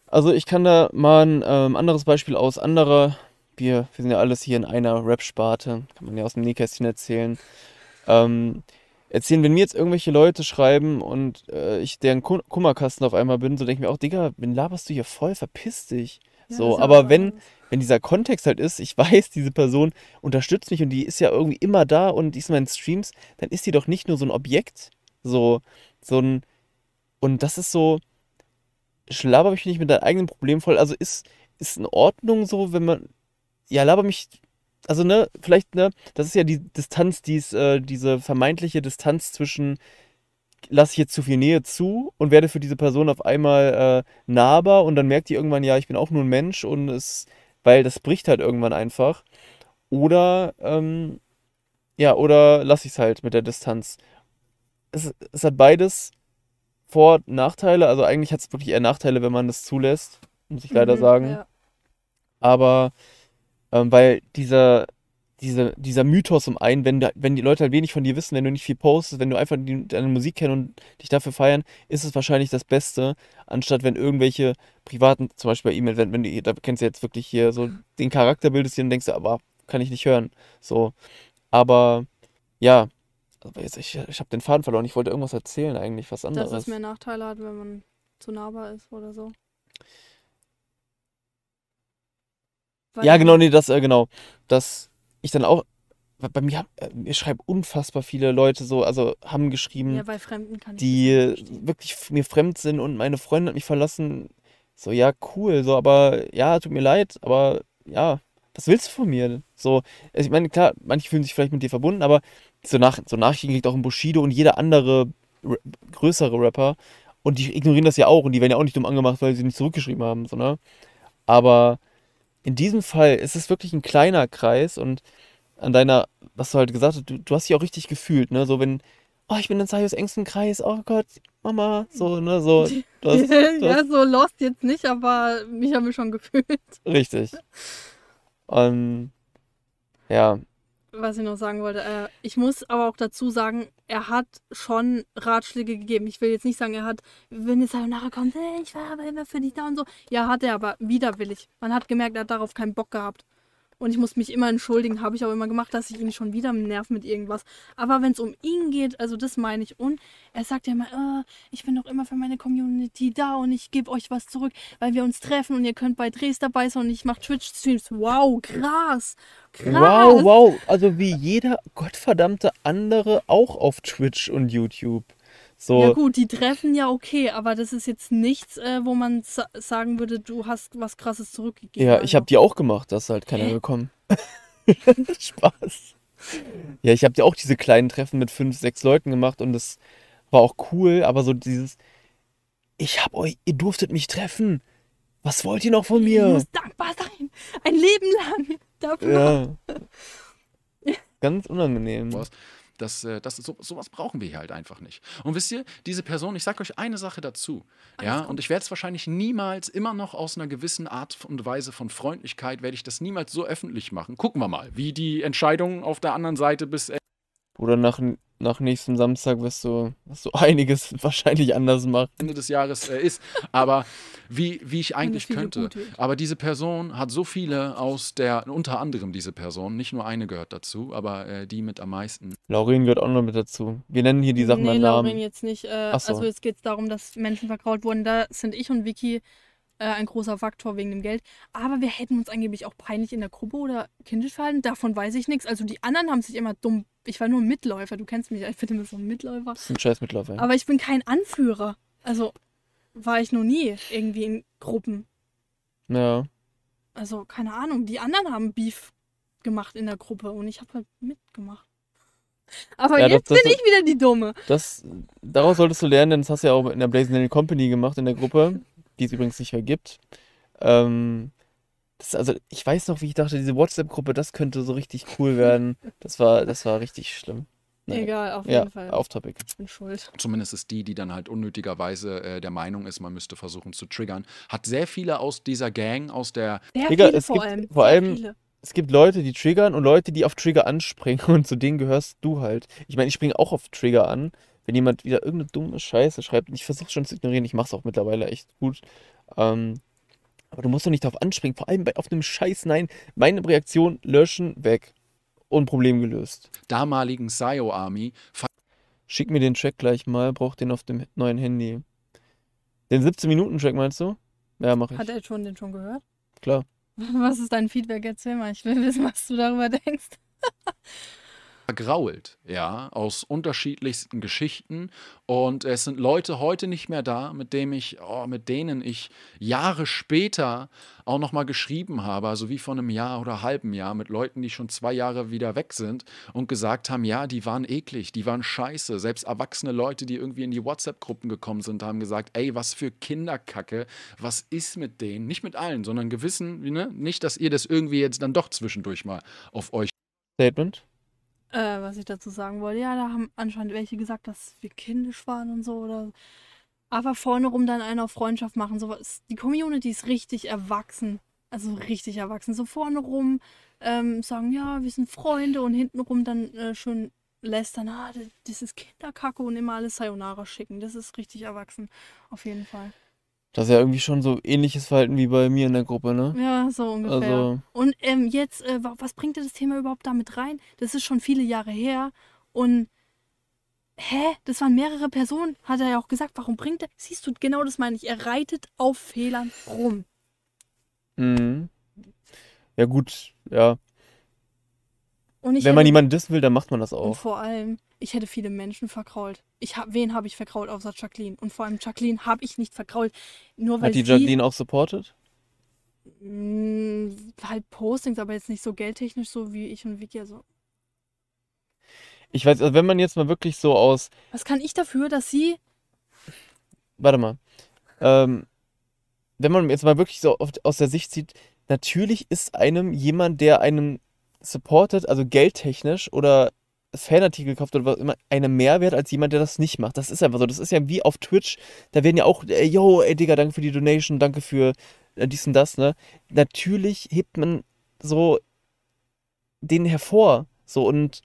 Also ich kann da mal ein ähm, anderes Beispiel aus anderer, wir, wir sind ja alles hier in einer Rap-Sparte, kann man ja aus dem Nähkästchen erzählen. Ähm, erzählen, wenn mir jetzt irgendwelche Leute schreiben und äh, ich deren Kum- Kummerkasten auf einmal bin, so denke ich mir auch, Digga, wen laberst du hier voll, verpiss dich. Ja, so, aber wenn, wenn dieser Kontext halt ist, ich weiß, diese Person unterstützt mich und die ist ja irgendwie immer da und die ist in meinen Streams, dann ist die doch nicht nur so ein Objekt, so, so ein, und das ist so, schlaber mich nicht mit deinem eigenen Problem voll, also ist, ist in Ordnung so, wenn man, ja, laber mich, also ne, vielleicht, ne, das ist ja die Distanz, dies, äh, diese vermeintliche Distanz zwischen, lasse ich jetzt zu viel Nähe zu und werde für diese Person auf einmal äh, nahbar und dann merkt die irgendwann, ja, ich bin auch nur ein Mensch und es, weil das bricht halt irgendwann einfach. Oder, ähm, ja, oder lasse ich es halt mit der Distanz. Es, es hat beides Vor- und Nachteile. Also eigentlich hat es wirklich eher Nachteile, wenn man das zulässt, muss ich leider Mhm, sagen. Ja. Aber ähm, weil dieser, diese, dieser Mythos um einen, wenn, wenn die Leute halt wenig von dir wissen, wenn du nicht viel postest, wenn du einfach die, deine Musik kennst und dich dafür feiern, ist es wahrscheinlich das Beste, anstatt wenn irgendwelche privaten, zum Beispiel bei E-Mail, wenn, wenn du, da kennst du jetzt wirklich hier so den Charakter bildest hier und denkst, aber kann ich nicht hören. So. Aber ja, aber jetzt, ich, ich habe den Faden verloren. Ich wollte irgendwas erzählen eigentlich, was Dass anderes. es mehr Nachteile hat, wenn man zu nahbar ist oder so. Weil Ja, genau, nee, das, äh, genau. Dass ich dann auch, bei mir, äh, mir schreiben unfassbar viele Leute so, also haben geschrieben, Ja, die wirklich mir fremd sind und meine Freundin hat mich verlassen. So, ja, cool, so, aber ja, tut mir leid, aber ja, was willst du von mir? So, also ich meine, klar, manche fühlen sich vielleicht mit dir verbunden, aber so, nach, so Nachrichten kriegt auch ein Bushido und jeder andere größere Rapper und die ignorieren das ja auch und die werden ja auch nicht dumm angemacht, weil sie nicht zurückgeschrieben haben, so, ne? Aber in diesem Fall ist es wirklich ein kleiner Kreis und an deiner, was du halt gesagt hast, du, du hast dich auch richtig gefühlt, ne? So, wenn, oh, ich bin in Sayos engsten Kreis, oh Gott, Mama, so, ne, so, hast, du ja, so lost jetzt nicht, aber mich haben wir schon gefühlt. richtig. Und, ja, Was ich noch sagen wollte, äh, ich muss aber auch dazu sagen, er hat schon Ratschläge gegeben. Ich will jetzt nicht sagen, er hat, wenn es nachher kommt, hey, ich war aber immer für dich da und so. Ja, hat er aber widerwillig. Man hat gemerkt, er hat darauf keinen Bock gehabt. Und ich muss mich immer entschuldigen, habe ich auch immer gemacht, dass ich ihn schon wieder nerv mit irgendwas. Aber wenn es um ihn geht, also das meine ich. Und er sagt ja immer, äh, ich bin doch immer für meine Community da und ich gebe euch was zurück, weil wir uns treffen und ihr könnt bei Drehs dabei sein und ich mache Twitch-Streams. Wow, krass. Krass. wow, wow, also wie jeder gottverdammte andere auch auf Twitch und YouTube. So, Ja gut, die treffen ja okay, aber das ist jetzt nichts, äh, wo man sa sagen würde, du hast was krasses zurückgegeben. Ja, ich also. habe die auch gemacht, das ist halt keiner gekommen. Spaß. Ja, ich habe die auch diese kleinen Treffen mit fünf, sechs Leuten gemacht und das war auch cool, aber so dieses, ich hab euch, ihr durftet mich treffen. Was wollt ihr noch von Du mir? musst dankbar sein. Ein Leben lang. Dafür. Ja. Ganz unangenehm. Das, äh, das, so, sowas brauchen wir hier halt einfach nicht. Und wisst ihr, diese Person, ich sage euch eine Sache dazu. Ja, und ich werde es wahrscheinlich niemals, immer noch aus einer gewissen Art und Weise von Freundlichkeit, werde ich das niemals so öffentlich machen. Gucken wir mal, wie die Entscheidung auf der anderen Seite bis Oder nach, nach nächstem Samstag wirst du, wirst du einiges wahrscheinlich anders machen. Ende des Jahres äh, ist. Aber wie, wie ich eigentlich könnte. Aber diese Person hat so viele aus der, unter anderem diese Person, nicht nur eine gehört dazu, aber äh, die mit am meisten. Lauren gehört auch noch mit dazu. Wir nennen hier die Sachen nee, beim Lauren Namen. jetzt nicht. Äh, so. Also jetzt geht es darum, dass Menschen verkraut wurden. Da sind ich und Vicky äh, ein großer Faktor wegen dem Geld. Aber wir hätten uns angeblich auch peinlich in der Gruppe oder kindisch verhalten. Davon weiß ich nichts. Also die anderen haben sich immer dumm. Ich war nur ein Mitläufer. Du kennst mich. ja, Ich bin immer so ein Mitläufer. Das ist ein scheiß Mitläufer. Aber ich bin kein Anführer. Also war ich noch nie irgendwie in Gruppen. Ja. Also keine Ahnung. Die anderen haben Beef gemacht in der Gruppe und ich habe halt mitgemacht. Aber Ja, das- jetzt das- bin ich wieder die Dumme. Das, daraus solltest du lernen, denn das hast du ja auch in der Blazing Company gemacht, in der Gruppe, die es übrigens nicht mehr gibt. Ähm, das, also, ich weiß noch, wie ich dachte, diese WhatsApp-Gruppe, das könnte so richtig cool werden. Das war, das war richtig schlimm. Naja. Egal, auf Ja, jeden Fall. off topic. Ich bin schuld. Zumindest ist die, die dann halt unnötigerweise äh, der Meinung ist, man müsste versuchen zu triggern. Hat sehr viele aus dieser Gang, aus der Sehr Digga, viele es vor gibt allem. vor allem- viele. Es gibt Leute, die triggern und Leute, die auf Trigger anspringen und zu denen gehörst du halt. Ich meine, ich springe auch auf Trigger an, wenn jemand wieder irgendeine dumme Scheiße schreibt. Und ich versuche schon zu ignorieren, ich mache es auch mittlerweile echt gut. Ähm, aber du musst doch nicht darauf anspringen, vor allem bei, auf einem Scheiß. Nein, meine Reaktion löschen, weg. Und Problem gelöst. damaligen Sayo Army Schick mir den Track gleich mal, brauch den auf dem neuen Handy. Den 17-Minuten-Track meinst du? Ja, mach ich. Hat er schon den schon gehört? Klar. Was ist dein Feedback? Erzähl mal. Ich will wissen, was du darüber denkst. vergrault, ja, aus unterschiedlichsten Geschichten. Und es sind Leute heute nicht mehr da, mit dem ich, oh, mit denen ich Jahre später auch nochmal geschrieben habe, also wie vor einem Jahr oder halben Jahr, mit Leuten, die schon zwei Jahre wieder weg sind und gesagt haben, ja, die waren eklig, die waren scheiße. Selbst erwachsene Leute, die irgendwie in die WhatsApp-Gruppen gekommen sind, haben gesagt, ey, was für Kinderkacke, was ist mit denen? Nicht mit allen, sondern gewissen, ne? nicht, dass ihr das irgendwie jetzt dann doch zwischendurch mal auf euch Statement? Äh, was ich dazu sagen wollte. Ja, da haben anscheinend welche gesagt, dass wir kindisch waren und so. Oder aber vorne rum dann einer auf Freundschaft machen. Sowas. Die Community ist richtig erwachsen. Also richtig erwachsen. So vorne rum ähm, sagen, ja, wir sind Freunde und hinten rum dann äh, schön lästern, ah, das ist Kinderkacke und immer alles Sayonara schicken. Das ist richtig erwachsen. Auf jeden Fall. Das ist ja irgendwie schon so ähnliches Verhalten wie bei mir in der Gruppe, ne? Ja, so ungefähr. Also, Und ähm, jetzt, äh, wa- was bringt dir das Thema überhaupt damit rein? Das ist schon viele Jahre her. Und hä? Das waren mehrere Personen, hat er ja auch gesagt. Warum bringt er? Siehst du, genau das meine ich. Er reitet auf Fehlern rum. mhm. Ja, gut, ja. Und Wenn man hätte, jemanden dissen will, dann macht man das und auch. vor allem, ich hätte viele Menschen verkrault. Ich hab, wen habe ich verkrault außer Jacqueline? Und vor allem Jacqueline habe ich nicht verkrault. Nur weil Hat die sie Jacqueline auch supportet? mh, halt Postings, aber jetzt nicht so geldtechnisch so wie ich und Vicky. Also, Ich weiß, also wenn man jetzt mal wirklich so aus, was kann ich dafür, dass sie warte mal, ähm, wenn man jetzt mal wirklich so aus der Sicht sieht, natürlich ist einem jemand, der einem supportet, also geldtechnisch oder Fanartikel kauft oder was immer, einem Mehrwert als jemand, der das nicht macht. Das ist einfach so. Das ist ja wie auf Twitch. Da werden ja auch, äh, yo, ey Digga, danke für die Donation, danke für äh, dies und das, ne? Natürlich hebt man so den hervor. So und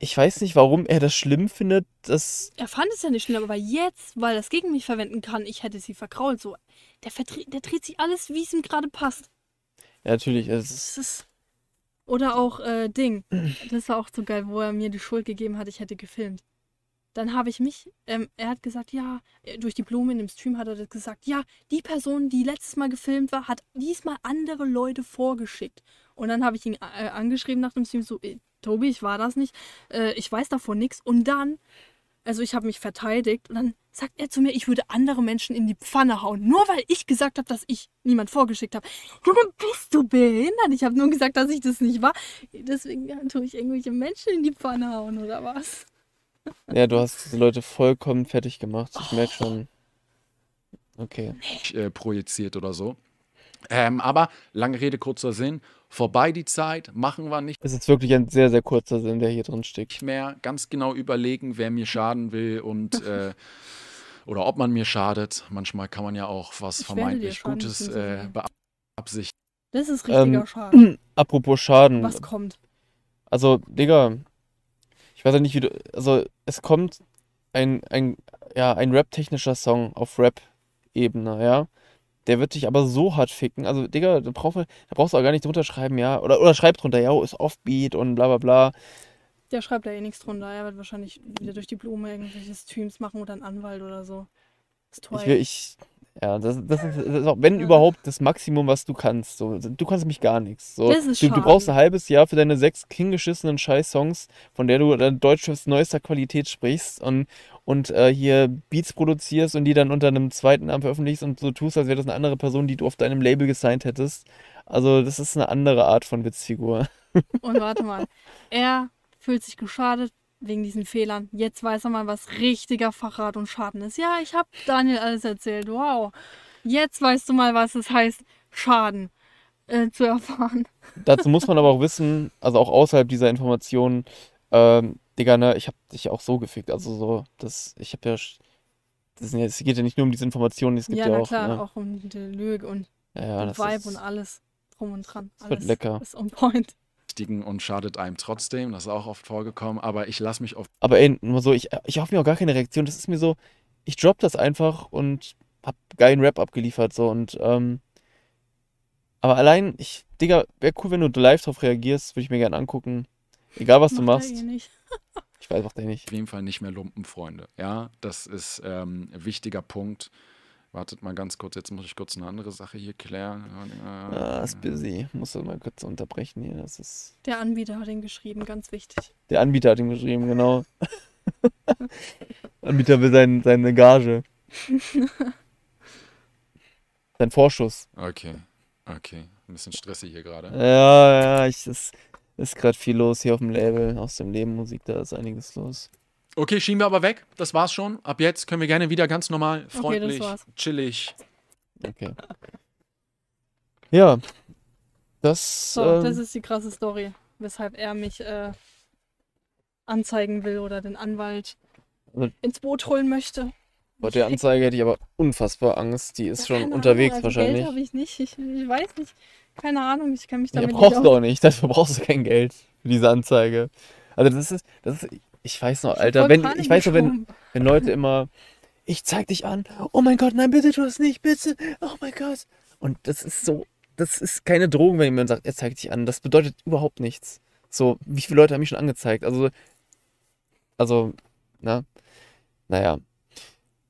ich weiß nicht, warum er das schlimm findet, dass. Er fand es ja nicht schlimm, aber jetzt, weil er es gegen mich verwenden kann, ich hätte sie verkrault. So, der, der dreht sich alles, wie es ihm gerade passt. Ja, natürlich, es ist. Ist oder auch äh, Ding. Das war auch so geil, wo er mir die Schuld gegeben hat, ich hätte gefilmt. Dann habe ich mich, ähm, er hat gesagt, ja, äh, durch die Blume in dem Stream hat er das gesagt, ja, die Person, die letztes Mal gefilmt war, hat diesmal andere Leute vorgeschickt. Und dann habe ich ihn äh, angeschrieben nach dem Stream, so, äh, Tobi, ich war das nicht. Äh, ich weiß davon nichts. Und dann, also ich habe mich verteidigt und dann sagt er zu mir, ich würde andere Menschen in die Pfanne hauen. Nur weil ich gesagt habe, dass ich niemand vorgeschickt habe. Junge, bist du behindert? Ich habe nur gesagt, dass ich das nicht war. Deswegen ja, tue ich irgendwelche Menschen in die Pfanne hauen oder was? Ja, du hast diese Leute vollkommen fertig gemacht. Ich merke schon. Okay. äh, projiziert oder so. Ähm, aber lange Rede, kurzer Sinn. Vorbei die Zeit, machen wir nicht Es ist wirklich ein sehr, sehr kurzer Sinn, der hier drin steckt. mehr. Ganz genau überlegen, wer mir schaden will und äh, oder ob man mir schadet. Manchmal kann man ja auch was Ich vermeintlich Gutes äh, beabsichtigen. Das ist richtiger Ähm, Schaden. Apropos Schaden. Was kommt? Also, Digga, ich weiß ja nicht, wie du. Also, es kommt ein, ein, ja, ein rap-technischer Song auf Rap-Ebene, ja. Der wird dich aber so hart ficken. Also, Digga, da, brauch, da brauchst du auch gar nicht drunter schreiben, ja. Oder, oder schreib drunter, ja, ist Offbeat und bla bla bla. Der schreibt da eh nichts drunter. Er wird wahrscheinlich wieder durch die Blume irgendwelche Streams machen oder einen Anwalt oder so. Das ist Ich toll. will, ich. Ja, das, das, ist, das ist auch, wenn Ja. überhaupt, das Maximum, was du kannst. So, du kannst mich gar nichts. So, Das ist du, du brauchst ein halbes Jahr für deine sechs hingeschissenen Scheiß-Songs, von der du dann Deutsch aus neuester Qualität sprichst und, und äh, hier Beats produzierst und die dann unter einem zweiten Namen veröffentlichst und so tust, als wäre das eine andere Person, die du auf deinem Label gesigned hättest. Also, das ist eine andere Art von Witzfigur. Und warte mal. Er fühlt sich geschadet wegen diesen Fehlern. Jetzt weiß er mal, was richtiger Verrat und Schaden ist. Ja, ich habe Daniel alles erzählt. Wow. Jetzt weißt du mal, was es heißt, Schaden äh, zu erfahren. Dazu muss man aber auch wissen, also auch außerhalb dieser Informationen, ähm, Digga, ne, ich hab dich auch so gefickt. Also so, das, ich hab ja, das, es geht ja nicht nur um diese Informationen, es gibt Ja, ja na auch, klar, ne, auch um die Lüge und ja, ja, Vibe ist, und alles drum und dran. Das wird alles lecker. ist on point. Und schadet einem trotzdem. Das ist auch oft vorgekommen. Aber ich lasse mich auf aber ey, nur so, ich, ich hoffe mir auch gar keine Reaktion, das ist mir so, ich drop das einfach und hab geilen Rap abgeliefert, so, und, ähm, aber allein, ich, Digga, wäre cool, wenn du live drauf reagierst, würde ich mir gerne angucken. Egal, was du Macht er machst. nicht. Ich weiß, macht er nicht. jeden Fall nicht mehr Lumpenfreunde. Ja, das ist ähm, ein wichtiger Punkt. Wartet mal ganz kurz, jetzt muss ich kurz eine andere Sache hier klären. Ah, ist busy. Muss das mal kurz unterbrechen hier. Das ist. Der Anbieter hat ihn geschrieben, ganz wichtig. Der Anbieter hat ihm geschrieben, genau. Anbieter will sein, seine Gage. Sein Vorschuss. Okay, okay. Ein bisschen stressig hier gerade. Ja, ja, ich, es ist gerade viel los hier auf dem Label. Aus dem Leben Musik, da ist einiges los. Okay, schieben wir aber weg. Das war's schon. Ab jetzt können wir gerne wieder ganz normal, freundlich, war's. chillig. Okay. Ja. Das. So, ähm, das ist die krasse Story, weshalb er mich äh, anzeigen will oder den Anwalt Also- ins Boot holen möchte. Bei der Anzeige hätte ich aber unfassbar Angst. Die ist Ja, schon unterwegs Ahnung, also wahrscheinlich. Geld habe ich nicht. Ich, ich weiß nicht. Keine Ahnung, ich kann mich Ja, damit nicht brauchst du auch nicht. Dafür brauchst du kein Geld für diese Anzeige. Also das ist, das ist, ich weiß noch, Alter, wenn, ich weiß noch, wenn, wenn Leute immer, ich zeig dich an, oh mein Gott, nein, bitte tu das nicht, bitte, oh mein Gott. Und das ist so, das ist keine Drohung, wenn jemand sagt, er zeigt dich an. Das bedeutet überhaupt nichts. So, wie viele Leute haben mich schon angezeigt? Also, also, na, naja.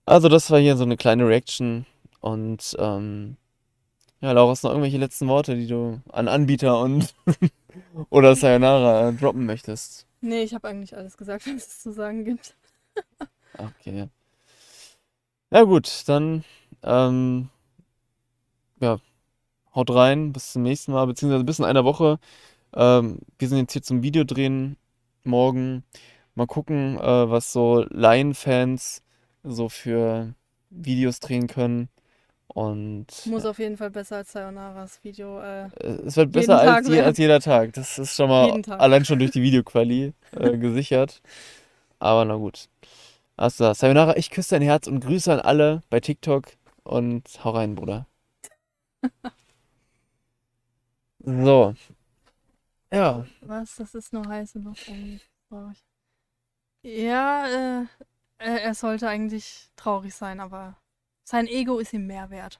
Also das war hier so eine kleine Reaction und, ähm, ja, Laura, hast du noch irgendwelche letzten Worte, die du an Anbieter und oder Sayonara droppen möchtest? Nee, ich habe eigentlich alles gesagt, was es zu sagen gibt. Okay. Ja gut, dann ähm, ja, haut rein, bis zum nächsten Mal, beziehungsweise bis in einer Woche. Ähm, wir sind jetzt hier zum Videodrehen morgen. Mal gucken, äh, was so Lion-Fans so für Videos drehen können. Und Muss auf jeden Fall besser als Sayonara's Video. Äh, äh, es wird besser als, je, als jeder Tag. Das ist schon mal allein schon durch die Videoquali äh, gesichert. Aber na gut. Also, Sayonara, ich küsse dein Herz und Grüße an alle bei TikTok und hau rein, Bruder. So. Ja, was? Das ist nur heiße. Traurig. Ja, äh, er sollte eigentlich traurig sein, aber sein Ego ist ihm mehr wert.